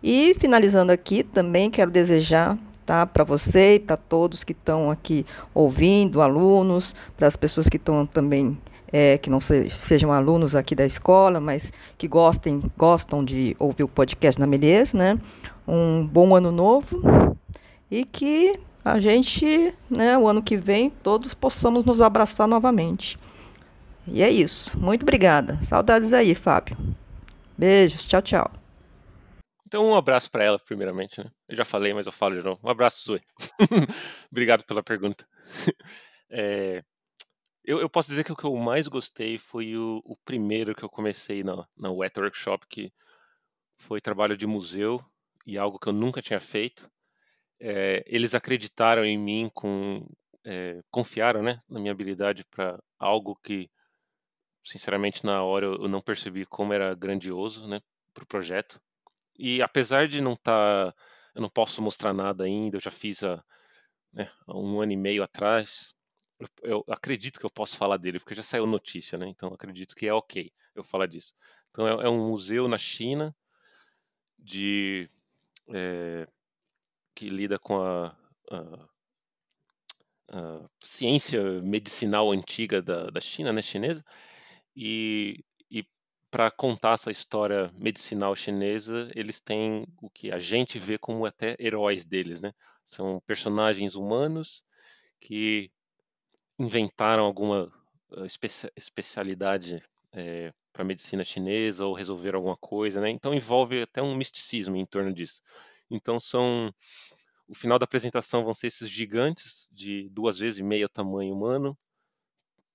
E finalizando aqui, também quero desejar tá? Para você e para todos que estão aqui ouvindo, alunos, para as pessoas que estão também é, que não se, sejam alunos aqui da escola, mas que gostem, gostam de ouvir o podcast na Melez, né? Um bom ano novo e que a gente, né, o ano que vem, todos possamos nos abraçar novamente. E é isso. Muito obrigada. Saudades aí, Fábio. Beijos. Tchau, tchau. Então, um abraço para ela, primeiramente, né? Eu já falei, mas eu falo de novo. Um abraço, Zoe. Obrigado pela pergunta. É, eu, eu, posso dizer que o que eu mais gostei foi o, o primeiro que eu comecei na, na Wet Workshop, que foi trabalho de museu e algo que eu nunca tinha feito. É, eles acreditaram em mim, com, é, confiaram né, na minha habilidade para algo que, sinceramente, na hora eu, eu não percebi como era grandioso né, para o projeto. E apesar de não estar. Tá, eu não posso mostrar nada ainda, eu já fiz há, né, um ano e meio atrás. Eu, eu, acredito que eu posso falar dele, porque já saiu notícia, né? Então acredito que é ok eu falar disso. Então é, é um museu na China de é, que lida com a, a, a, ciência medicinal antiga da, da China, né, chinesa, e para contar essa história medicinal chinesa, eles têm o que a gente vê como até heróis deles, né? São personagens humanos que inventaram alguma uh, especialidade é, eh, para medicina chinesa ou resolveram alguma coisa, né? Então envolve até um misticismo em torno disso. Então são o final da apresentação vão ser esses gigantes de duas vezes e meia tamanho humano,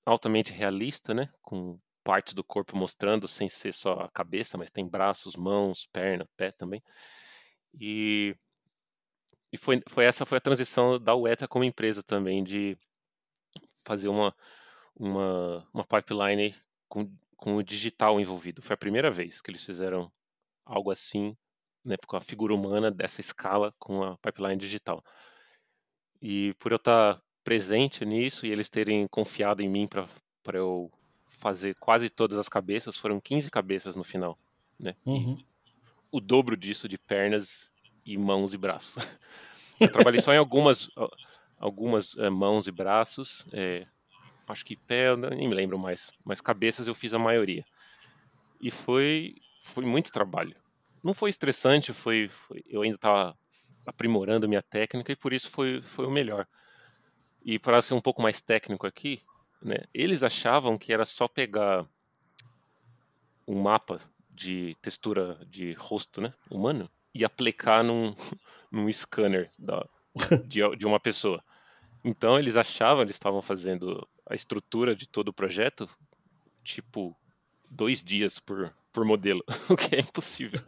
altamente realista, né? Com partes do corpo mostrando, sem ser só a cabeça, mas tem braços, mãos, perna, pé também. E, e foi, foi essa foi a transição da UETA como empresa também, de fazer uma, uma, uma pipeline com, com o digital envolvido. Foi a primeira vez que eles fizeram algo assim, né, com a figura humana dessa escala com a pipeline digital. E por eu estar presente nisso e eles terem confiado em mim para eu fazer quase todas as cabeças, foram 15 cabeças no final, né? Uhum. o dobro disso de pernas e mãos e braços. Eu trabalhei só em algumas, algumas é, mãos e braços, é, acho que pé, nem me lembro mais, mas cabeças eu fiz a maioria. E foi, foi muito trabalho. Não foi estressante, foi, foi eu ainda estava aprimorando minha técnica e por isso foi, foi o melhor. E para ser um pouco mais técnico aqui, né? Eles achavam que era só pegar um mapa de textura de rosto né, humano e aplicar num, num scanner da, de, de uma pessoa. Então eles achavam, eles estavam fazendo a estrutura de todo o projeto, tipo, dois dias por, por modelo, o que é impossível.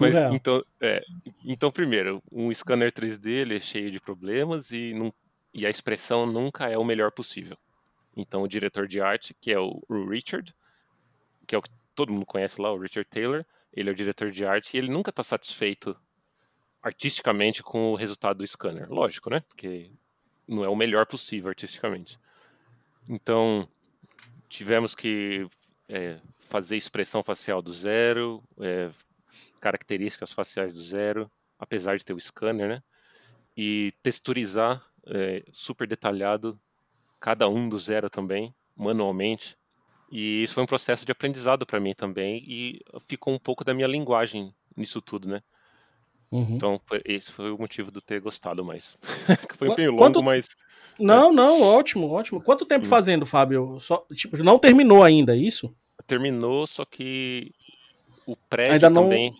Mas, então, é, então, primeiro, um scanner 3D ele é cheio de problemas e, não, e a expressão nunca é o melhor possível. Então, o diretor de arte, que é o, Richard, que é o que todo mundo conhece lá, o Richard Taylor, ele é o diretor de arte e ele nunca está satisfeito artisticamente com o resultado do scanner. Lógico, né? Porque não é o melhor possível artisticamente. Então, tivemos que é, fazer expressão facial do zero, é, características faciais do zero, apesar de ter o scanner, né? E texturizar é, super detalhado cada um do zero também, manualmente. E isso foi um processo de aprendizado para mim também e ficou um pouco da minha linguagem nisso tudo, né? Uhum. Então, esse foi o motivo de ter gostado mais. foi bem longo, Quanto... mas. Não, é. não, ótimo, ótimo. Quanto tempo hum. fazendo, Fábio? Só, tipo, não terminou ainda, é isso? Terminou, só que o prédio ainda não... também.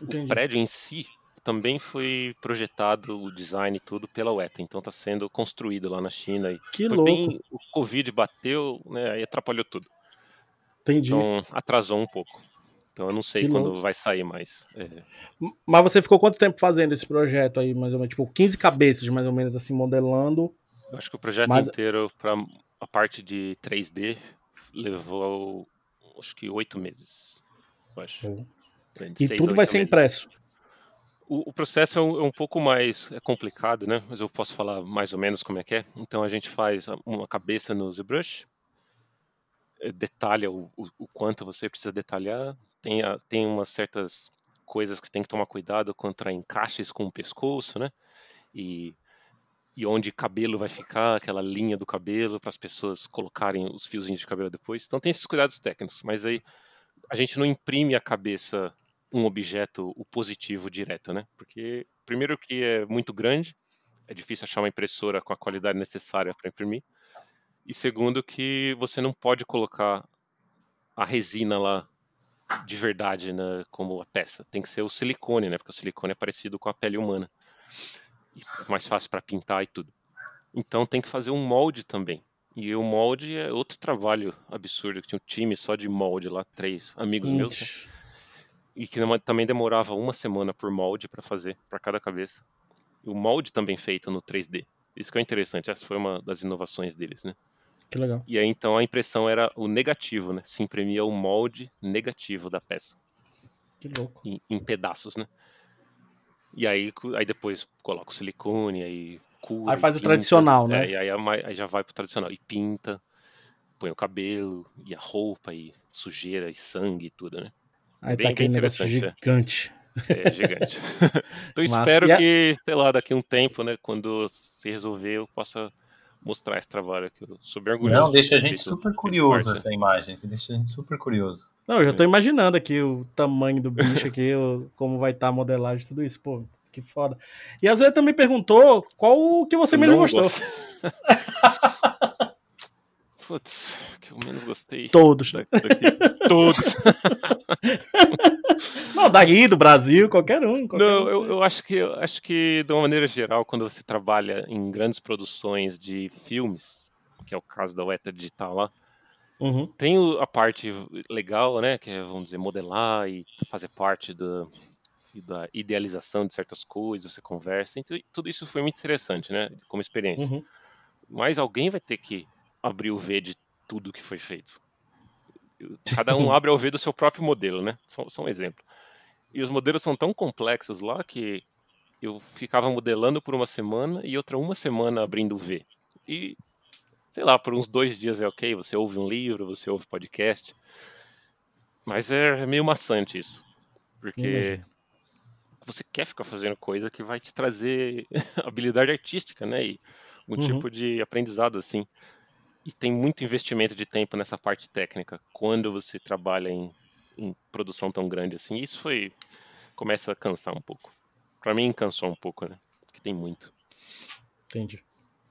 Entendi. O prédio em si também foi projetado, o design e tudo, pela UETA. Então está sendo construído lá na China. E que louco. Bem, o Covid bateu, né, aí atrapalhou tudo. Entendi. Então atrasou um pouco. Então eu não sei que quando louco. vai sair mais. É. Mas você ficou quanto tempo fazendo esse projeto aí, mais ou menos? Tipo, 15 cabeças, mais ou menos, assim, modelando. Eu acho que o projeto Mas... inteiro, para a parte de 3D, levou acho que oito meses. Acho. E tudo vai ser meses. impresso. O, o processo é um, é um, pouco mais é complicado, né? Mas eu posso falar mais ou menos como é que é. Então a gente faz uma cabeça no ZBrush, eh, detalha o, o, quanto você precisa detalhar, tem, a, tem umas certas coisas que tem que tomar cuidado contra encaixes com o pescoço, né? E, e onde cabelo vai ficar, aquela linha do cabelo, para as pessoas colocarem os fiozinhos de cabelo depois. Então tem esses cuidados técnicos, mas aí a gente não imprime a cabeça um objeto, o positivo direto, né? Porque, primeiro, que é muito grande, é difícil achar uma impressora com a qualidade necessária para imprimir. E segundo, que você não pode colocar a resina lá de verdade né, como a peça. Tem que ser o silicone, né? Porque o silicone é parecido com a pele humana. É mais fácil para pintar e tudo. Então tem que fazer um molde também. E o molde é outro trabalho absurdo. Tinha um time só de molde lá, três amigos Ixi. meus. Né? E que também demorava uma semana por molde para fazer, para cada cabeça. E o molde também feito no 3D. Isso que é interessante, essa foi uma das inovações deles, né? Que legal. E aí então a impressão era o negativo, né? Se imprimia o molde negativo da peça. Que louco. Em, em pedaços, né? E aí, aí depois coloca o silicone, aí cura. Aí faz pinta, o tradicional, né? É, e aí, aí já vai pro tradicional. E pinta, põe o cabelo, e a roupa, e sujeira, e sangue e tudo, né? Aí Bem tá aquele negócio gigante. É, é gigante. então espero a... que, sei lá, daqui a um tempo, né, quando se resolver, eu possa mostrar esse trabalho aqui. Eu sou bem orgulhoso. Não, deixa a gente super curioso parte, essa né? imagem, deixa a gente super curioso. Não, eu já tô imaginando aqui o tamanho do bicho aqui, como vai estar tá a modelagem, tudo isso, pô, que foda. E a Zoe também perguntou qual o que você menos gostou. Putz, que eu menos gostei. Todos. Daqui, Todos. Não, daí do Brasil, qualquer um. Qualquer Não, um eu, eu, acho que eu acho que de uma maneira geral, quando você trabalha em grandes produções de filmes, que é o caso da Weta Digital lá, uhum. tem a parte legal, né, que é, vamos dizer, modelar e fazer parte do, da idealização de certas coisas, você conversa, então, tudo isso foi muito interessante, né, como experiência. Uhum. Mas alguém vai ter que abrir o V de tudo que foi feito. Cada um abre o V do seu próprio modelo, né? Só, só um exemplo. E os modelos são tão complexos lá que eu ficava modelando por uma semana e outra uma semana abrindo o V. E, sei lá, por uns dois dias é ok, você ouve um livro, você ouve podcast. Mas é meio maçante isso. Porque você quer ficar fazendo coisa que vai te trazer habilidade artística, né? E um uhum. tipo de aprendizado assim e tem muito investimento de tempo nessa parte técnica quando você trabalha em, em produção tão grande assim. Isso foi começa a cansar um pouco. Para mim cansou um pouco, né? Que tem muito. Entendi.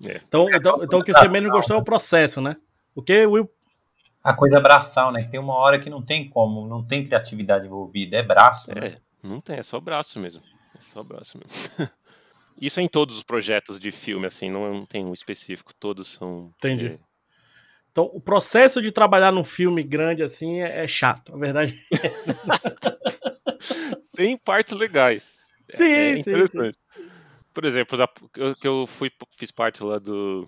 É. Então, então, então o que você menos gostou é o processo, né? O que, Will? A coisa braçal, né? Tem uma hora que não tem como, não tem criatividade envolvida, é braço. É, né? não tem, é só braço mesmo. É só braço mesmo. Isso é em todos os projetos de filme, assim, não, tem um específico, todos são. Entendi. É, então, o processo de trabalhar num filme grande assim é, é chato, a verdade é essa. tem partes legais. Sim, é, é sim, sim, Por exemplo, da, eu, que eu fui, fiz parte lá do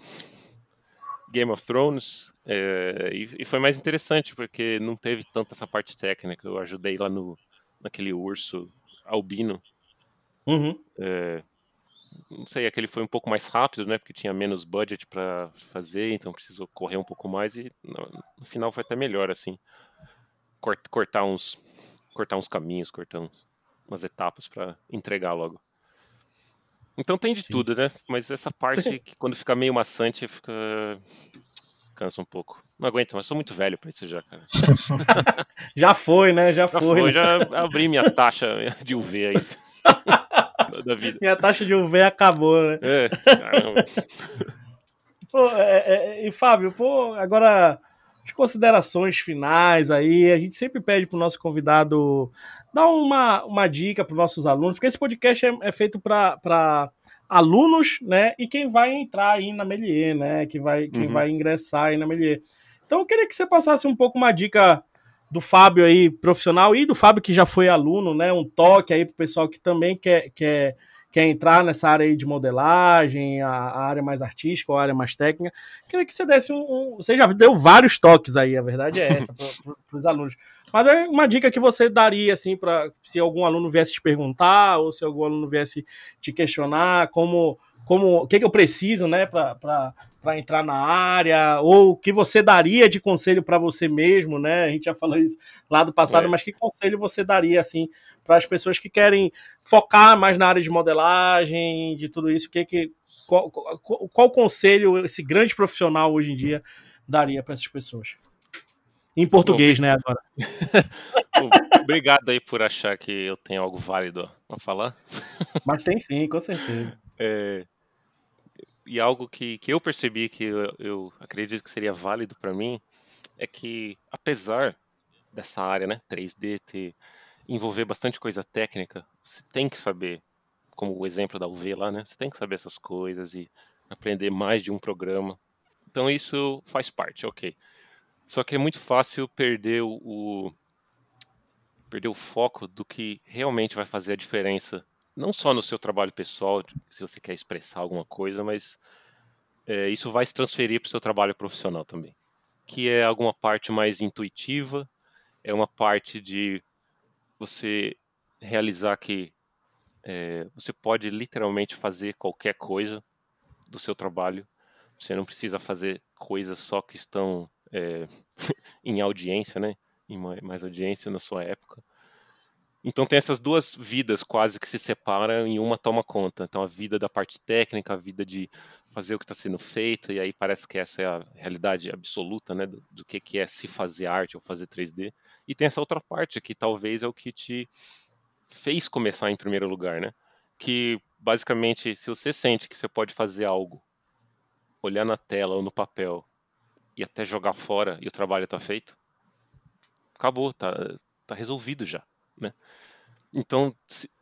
Game of Thrones é, e, e, foi mais interessante porque não teve tanta essa parte técnica. Eu ajudei lá no naquele urso albino. Uhum. É, não sei, aquele foi um pouco mais rápido, né? Porque tinha menos budget para fazer, então precisou correr um pouco mais e no, final foi até melhor assim. cortar uns cortar uns caminhos, cortar uns, umas etapas para entregar logo. Então tem de Sim. tudo, né? Mas essa parte que quando fica meio maçante, fica cansa um pouco. Não aguento, mas sou muito velho pra isso já, cara. já foi, né? Já, já foi. foi. Né? Já abri minha taxa de UV aí. da vida. Minha taxa de UV acabou, né? É, caramba. Pô, é, é, e Fábio, pô, agora as considerações finais aí, a gente sempre pede pro nosso convidado dar uma, uma dica para os nossos alunos, porque esse podcast é, é feito para alunos, né, e quem vai entrar aí na Melier, né, que vai, quem uhum. vai ingressar aí na Melier. Então eu queria que você passasse um pouco uma dica do Fábio aí, profissional, e do Fábio que já foi aluno, né? Um toque aí pro pessoal que também quer, quer, quer entrar nessa área aí de modelagem, a, a área mais artística ou a área mais técnica. Queria que você desse um, um, Você já deu vários toques aí, a verdade é essa, para os alunos. Mas é uma dica que você daria, assim, para se algum aluno viesse te perguntar, ou se algum aluno viesse te questionar, como como o que, que eu preciso, né, para entrar na área, ou o que você daria de conselho para você mesmo, né? A gente já falou isso lá do passado, é. mas que conselho você daria assim para as pessoas que querem focar mais na área de modelagem, de tudo isso? O que que qual, qual, qual conselho esse grande profissional hoje em dia daria para essas pessoas? Em português, Bom, né, agora. Obrigado aí por achar que eu tenho algo válido para falar. Mas tem sim, com certeza. É, e algo que, que eu percebi que eu, eu acredito que seria válido para mim é que, apesar dessa área, né, 3D, ter, envolver bastante coisa técnica, você tem que saber, como o exemplo da UV lá, né, você tem que saber essas coisas e aprender mais de um programa. Então isso faz parte, ok. Só que é muito fácil perder o, perder o foco do que realmente vai fazer a diferença não só no seu trabalho pessoal, se você quer expressar alguma coisa, mas é, isso vai se transferir para o seu trabalho profissional também, que é alguma parte mais intuitiva, é uma parte de você realizar que é, você pode literalmente fazer qualquer coisa do seu trabalho, você não precisa fazer coisas só que estão é, em audiência, né? Em mais audiência na sua época. Então tem essas duas vidas quase que se separam e uma toma conta. Então a vida da parte técnica, a vida de fazer o que está sendo feito, e aí parece que essa é a realidade absoluta né, do, do que, que é se fazer arte ou fazer 3D. E tem essa outra parte que talvez é o que te fez começar em primeiro lugar, né? Que basicamente, se você sente que você pode fazer algo, olhar na tela ou no papel e até jogar fora e o trabalho está feito, acabou, tá, tá resolvido já. Né? Então,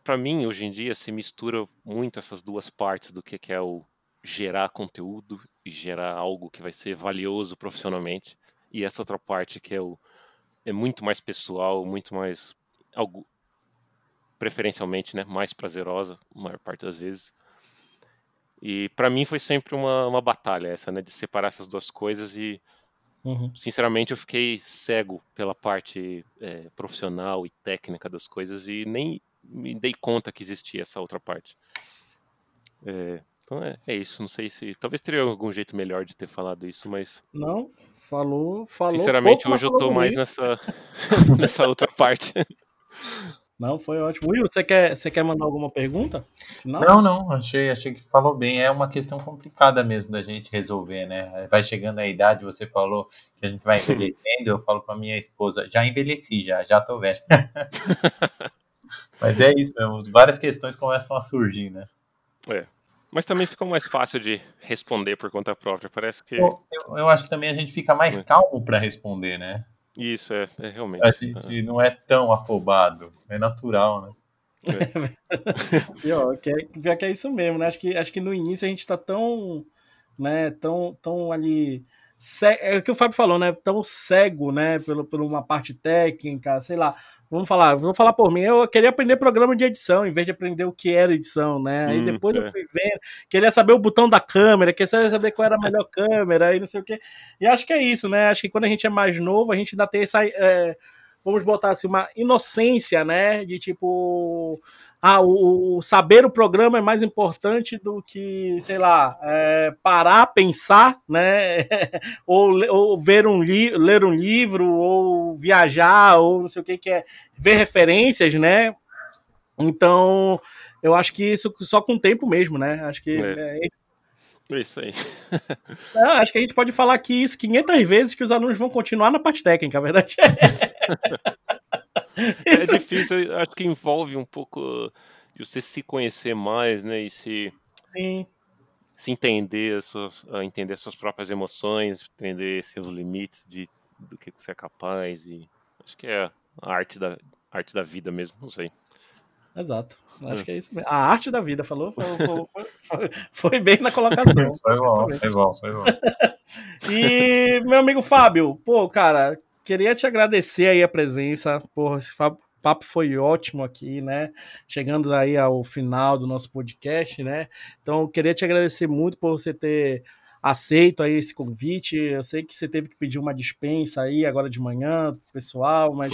para mim, hoje em dia, se mistura muito essas duas partes do que, que é o gerar conteúdo e gerar algo que vai ser valioso profissionalmente, e essa outra parte que é, o, é muito mais pessoal, muito mais algo preferencialmente, né, mais prazerosa, a maior parte das vezes. E para mim foi sempre uma, uma batalha essa, né, de separar essas duas coisas e Uhum. Sinceramente, eu fiquei cego pela parte é, profissional e técnica das coisas e nem me dei conta que existia essa outra parte. É, então é, é, isso. Não sei se. Talvez teria algum jeito melhor de ter falado isso, mas. Não, falou, falou. Sinceramente, hoje eu tô mais nessa, nessa outra parte. Não, foi ótimo. Will, você quer, você quer mandar alguma pergunta? Não? não, não, achei, achei que falou bem. É uma questão complicada mesmo da gente resolver, né? Vai chegando a idade, você falou que a gente vai envelhecendo, eu falo com a minha esposa, já envelheci, já, já tô velho. Mas é isso mesmo, várias questões começam a surgir, né? É. Mas também fica mais fácil de responder por conta própria. Parece que. Eu, eu acho que também a gente fica mais é. calmo para responder, né? Isso, é, é realmente. A gente é. não é tão afobado, é natural, né? É. pior, que é, pior que é isso mesmo, né? Acho que, acho que no início a gente tá tão, né, tão, tão ali é o que o Fábio falou, né? Tão cego, né? Pelo, por uma parte técnica, sei lá. Vamos falar, vou falar por mim. Eu queria aprender programa de edição, em vez de aprender o que era edição, né? Aí hum, depois é. eu fui vendo, queria saber o botão da câmera, queria saber qual era a melhor câmera, aí não sei o quê. E acho que é isso, né? Acho que quando a gente é mais novo, a gente ainda tem essa. É, vamos botar assim, uma inocência, né? De tipo ah, o, o, saber o programa é mais importante do que, sei lá, é, parar, pensar, né? ou, ou ver um ler um livro, ou viajar, ou não sei o que, que é ver referências, né? Então, eu acho que isso só com o tempo mesmo, né? Acho que. É. É... Isso aí. Não, acho que a gente pode falar aqui isso 500 vezes que os alunos vão continuar na parte técnica, a verdade é. é difícil, acho que envolve um pouco de você se conhecer mais, né? E se, Sim. se entender, suas, entender suas próprias emoções, entender seus limites de, do que você é capaz. E acho que é a arte da, a arte da vida mesmo, não sei. Exato. Acho é. que é isso mesmo. A arte da vida, falou? Foi, foi, foi, foi bem na colocação. foi bom, foi bom, foi bom. e, meu amigo Fábio, pô, cara, queria te agradecer aí a presença. O papo foi ótimo aqui, né? Chegando aí ao final do nosso podcast, né? Então, queria te agradecer muito por você ter aceito aí esse convite. Eu sei que você teve que pedir uma dispensa aí agora de manhã, pessoal, mas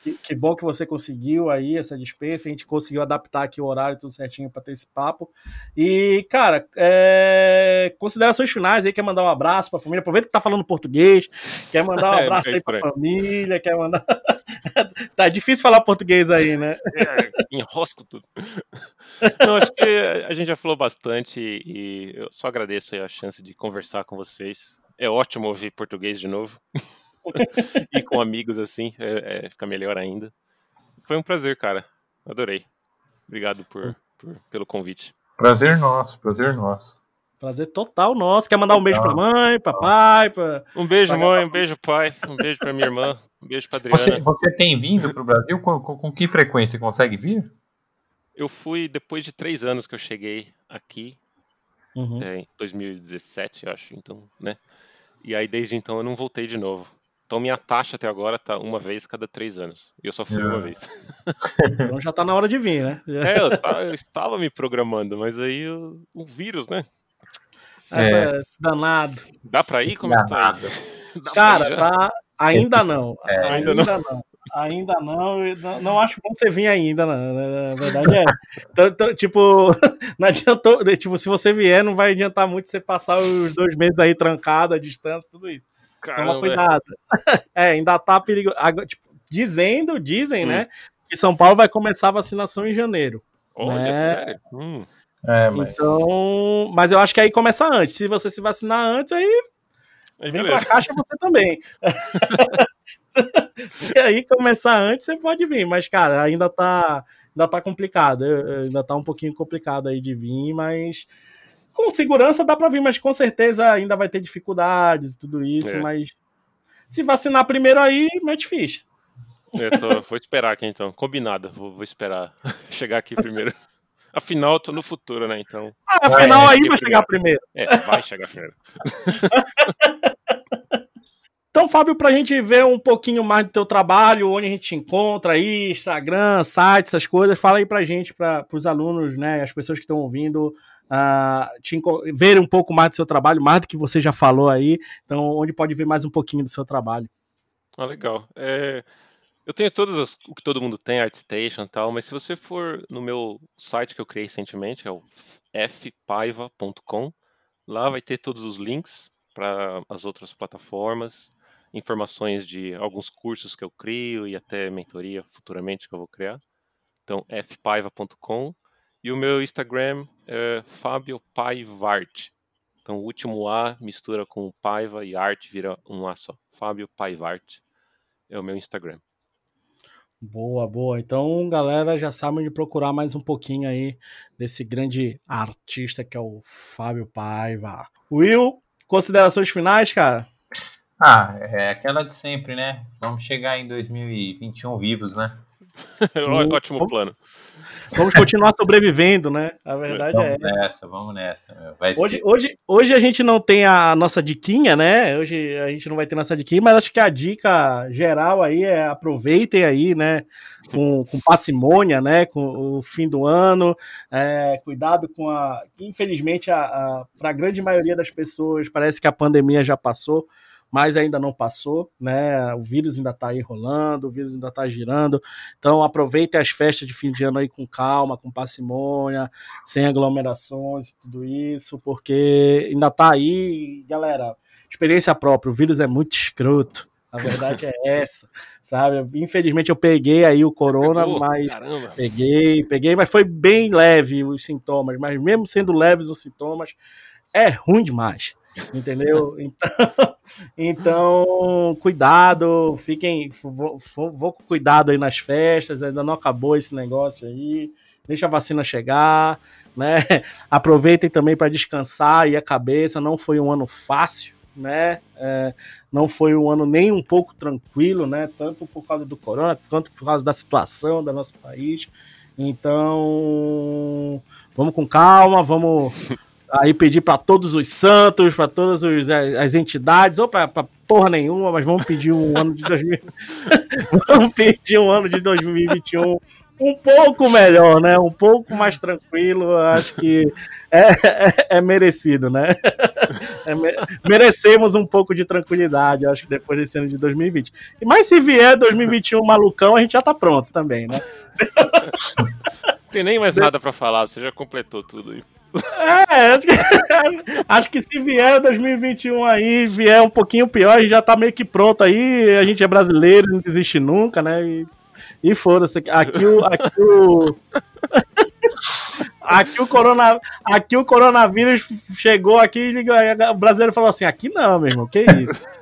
que, que, bom que você conseguiu aí essa dispensa. A gente conseguiu adaptar aqui o horário tudo certinho para ter esse papo. E, cara, é... considerações finais aí, quer mandar um abraço para a família? Aproveita que tá falando português, quer mandar um é, abraço é, aí para a família, quer mandar. tá difícil falar português aí, né? É, enrosco tudo. Não, acho que a gente já falou bastante e eu só agradeço a chance de conversar com vocês. É ótimo ouvir português de novo. e com amigos assim, é, é, fica melhor ainda. Foi um prazer, cara. Adorei. Obrigado por, por, pelo convite. Prazer nosso, prazer nosso. Prazer total nosso. Quer mandar um beijo pra mãe, papai? Pra... Um beijo, mãe, um beijo, pai. Um beijo pra minha irmã. Um beijo pra Adriana. Você, você tem vindo pro Brasil? Com, com, com que frequência consegue vir? Eu fui depois de três anos que eu cheguei aqui, uhum. é, em 2017, acho, então, né? E aí desde então eu não voltei de novo. Então minha taxa até agora tá uma vez cada três anos. E eu só fui uma vez. Então já tá na hora de vir, né? É, eu, tá, eu estava me programando, mas aí o vírus, né? Essa, é. Esse danado. Dá pra ir? Como é que tá? Cara, tá. Ainda não. É, ainda, ainda, não. não. Ainda não, não, não, acho bom você vir ainda, não, né? na verdade é. Então, então, tipo, não adiantou, tipo, se você vier, não vai adiantar muito você passar os dois meses aí trancado, a distância, tudo isso. Caramba. Toma cuidado. É, ainda tá perigoso. Tipo, dizendo, dizem, hum. né, que São Paulo vai começar a vacinação em janeiro. Olha, né? sério? Hum. É, mas... Então, mas eu acho que aí começa antes. Se você se vacinar antes, aí vem pra caixa você também. se aí começar antes, você pode vir, mas, cara, ainda tá, ainda tá complicado. Ainda tá um pouquinho complicado aí de vir, mas com segurança dá para vir, mas com certeza ainda vai ter dificuldades e tudo isso, é. mas se vacinar primeiro aí, mete ficha. É, tô, vou esperar aqui então. Combinado, vou, vou esperar chegar aqui primeiro. Afinal, eu tô no futuro, né? Então. Ah, afinal, aí vai chegar primeiro. É, vai chegar primeiro. Então, Fábio, para a gente ver um pouquinho mais do teu trabalho, onde a gente te encontra aí, Instagram, site, essas coisas, fala aí para a gente, para os alunos, né, as pessoas que estão ouvindo, uh, te ver um pouco mais do seu trabalho, mais do que você já falou aí. Então, onde pode ver mais um pouquinho do seu trabalho? Ah, legal. É, eu tenho todas as, o que todo mundo tem, ArtStation e tal, mas se você for no meu site que eu criei recentemente, é o fpaiva.com, lá vai ter todos os links para as outras plataformas informações de alguns cursos que eu crio e até mentoria futuramente que eu vou criar. Então, fpaiva.com. E o meu Instagram é Fábio Paivart. Então, o último A mistura com Paiva e Arte vira um A só. Fábio Paivart é o meu Instagram. Boa, boa. Então, galera, já sabem de procurar mais um pouquinho aí desse grande artista que é o Fábio Paiva. Will, considerações finais, cara? Ah, é aquela de sempre, né? Vamos chegar em 2021 vivos, né? Ótimo plano. Vamos continuar sobrevivendo, né? A verdade vamos é. Vamos nessa, vamos nessa. Hoje, hoje, hoje a gente não tem a nossa diquinha, né? Hoje a gente não vai ter nossa diquinha, mas acho que a dica geral aí é aproveitem aí, né? Com, com parcimônia, né? Com o fim do ano. É, cuidado com a. Infelizmente, a, a para a grande maioria das pessoas, parece que a pandemia já passou mas ainda não passou, né? O vírus ainda está aí rolando, o vírus ainda está girando. Então aproveitem as festas de fim de ano aí com calma, com parcimônia, sem aglomerações e tudo isso, porque ainda está aí, galera. Experiência própria, o vírus é muito escroto. A verdade é essa, sabe? Infelizmente eu peguei aí o corona, mas Caramba. peguei, peguei, mas foi bem leve os sintomas, mas mesmo sendo leves os sintomas, é ruim demais. Entendeu? Então, então, cuidado, fiquem, vou, vou, com cuidado aí nas festas, ainda não acabou esse negócio aí. Deixa a vacina chegar, né? Aproveitem também para descansar e a cabeça. Não foi um ano fácil, né? É, não foi um ano nem um pouco tranquilo, né? Tanto por causa do corona, quanto por causa da situação do nosso país. Então, vamos com calma, vamos aí pedir para todos os santos, para todas os, as entidades, ou para porra nenhuma, mas vamos pedir um ano de 2000... vamos pedir um ano de 2021 um pouco melhor, né? Um pouco mais tranquilo, acho que é, é, é merecido, né? É, merecemos um pouco de tranquilidade, acho que depois desse ano de 2020. Mas se vier 2021 malucão, a gente já tá pronto também, né? Tem nem mais nada para falar, você já completou tudo aí. É, acho que, acho que se vier 2021 aí, vier um pouquinho pior, a gente já tá meio que pronto aí. A gente é brasileiro, não desiste nunca, né? E, e foda-se. Aqui o. Aqui o... Aqui o, corona, aqui o coronavírus chegou aqui e o brasileiro falou assim: aqui não, meu irmão, que isso?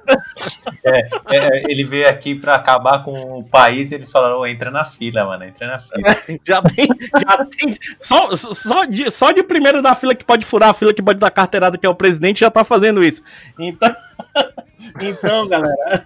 É, é, ele veio aqui para acabar com o país eles falaram: entra na fila, mano, entra na fila. É, já tem, já tem. Só, só, de, só de primeiro da fila que pode furar a fila que pode dar carteirada, que é o presidente, já tá fazendo isso. Então, então galera,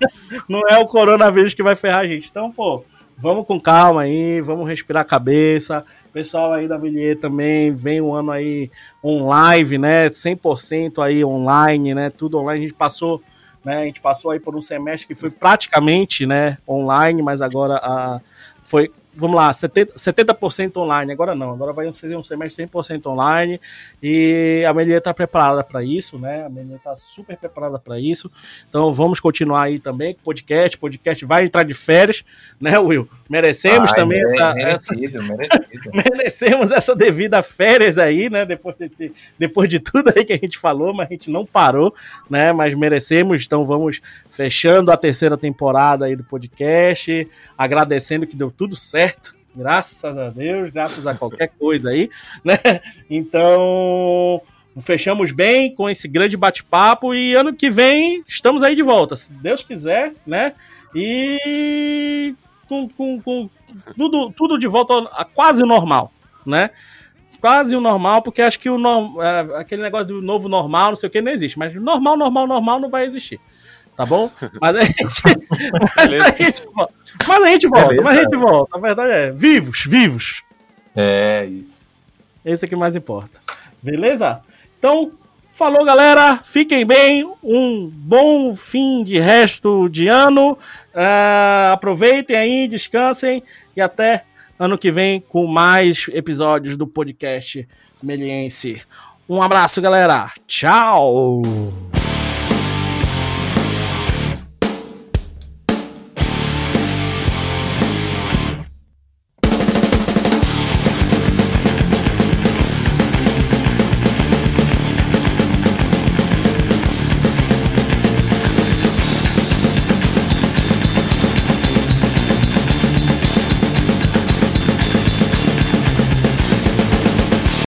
não é o coronavírus que vai ferrar a gente. Então, pô vamos com calma aí, vamos respirar a cabeça. Pessoal aí da Villiers também, vem um ano aí online, né? 100% aí online, né? Tudo online. A gente passou, né? A gente passou aí por um semestre que foi praticamente, né, online, mas agora a foi vamos lá, 70%, 70 online, agora não, agora vai ser um semestre 100% online e a Melia está preparada para isso, né? A Melia está super preparada para isso. Então vamos continuar aí também com podcast, podcast vai entrar de férias, né, Will? Merecemos Ai, também mere, essa, merecido, essa... merecido. merecemos essa devida férias aí, né? Depois desse, depois de tudo aí que a gente falou, mas a gente não parou, né? Mas merecemos, então vamos fechando a terceira temporada aí do podcast, agradecendo que deu tudo certo certo, graças a Deus, graças a qualquer coisa aí, né? Então, fechamos bem com esse grande bate-papo e ano que vem estamos aí de volta, se Deus quiser, né? E com, com, com tudo, tudo de volta a quase normal, né? Quase o normal, porque acho que o no, é, aquele negócio do novo normal, não sei o que, não existe. Mas normal, normal, normal não vai existir tá bom? Mas a gente, mas a gente, mas a gente volta, mas a gente volta. A verdade é, vivos, vivos. É isso. Esse é que mais importa. Beleza? Então, falou galera, fiquem bem, um bom fim de resto de ano. Uh, aproveitem aí, descansem e até ano que vem com mais episódios do podcast Meliense. Um abraço, galera. Tchau!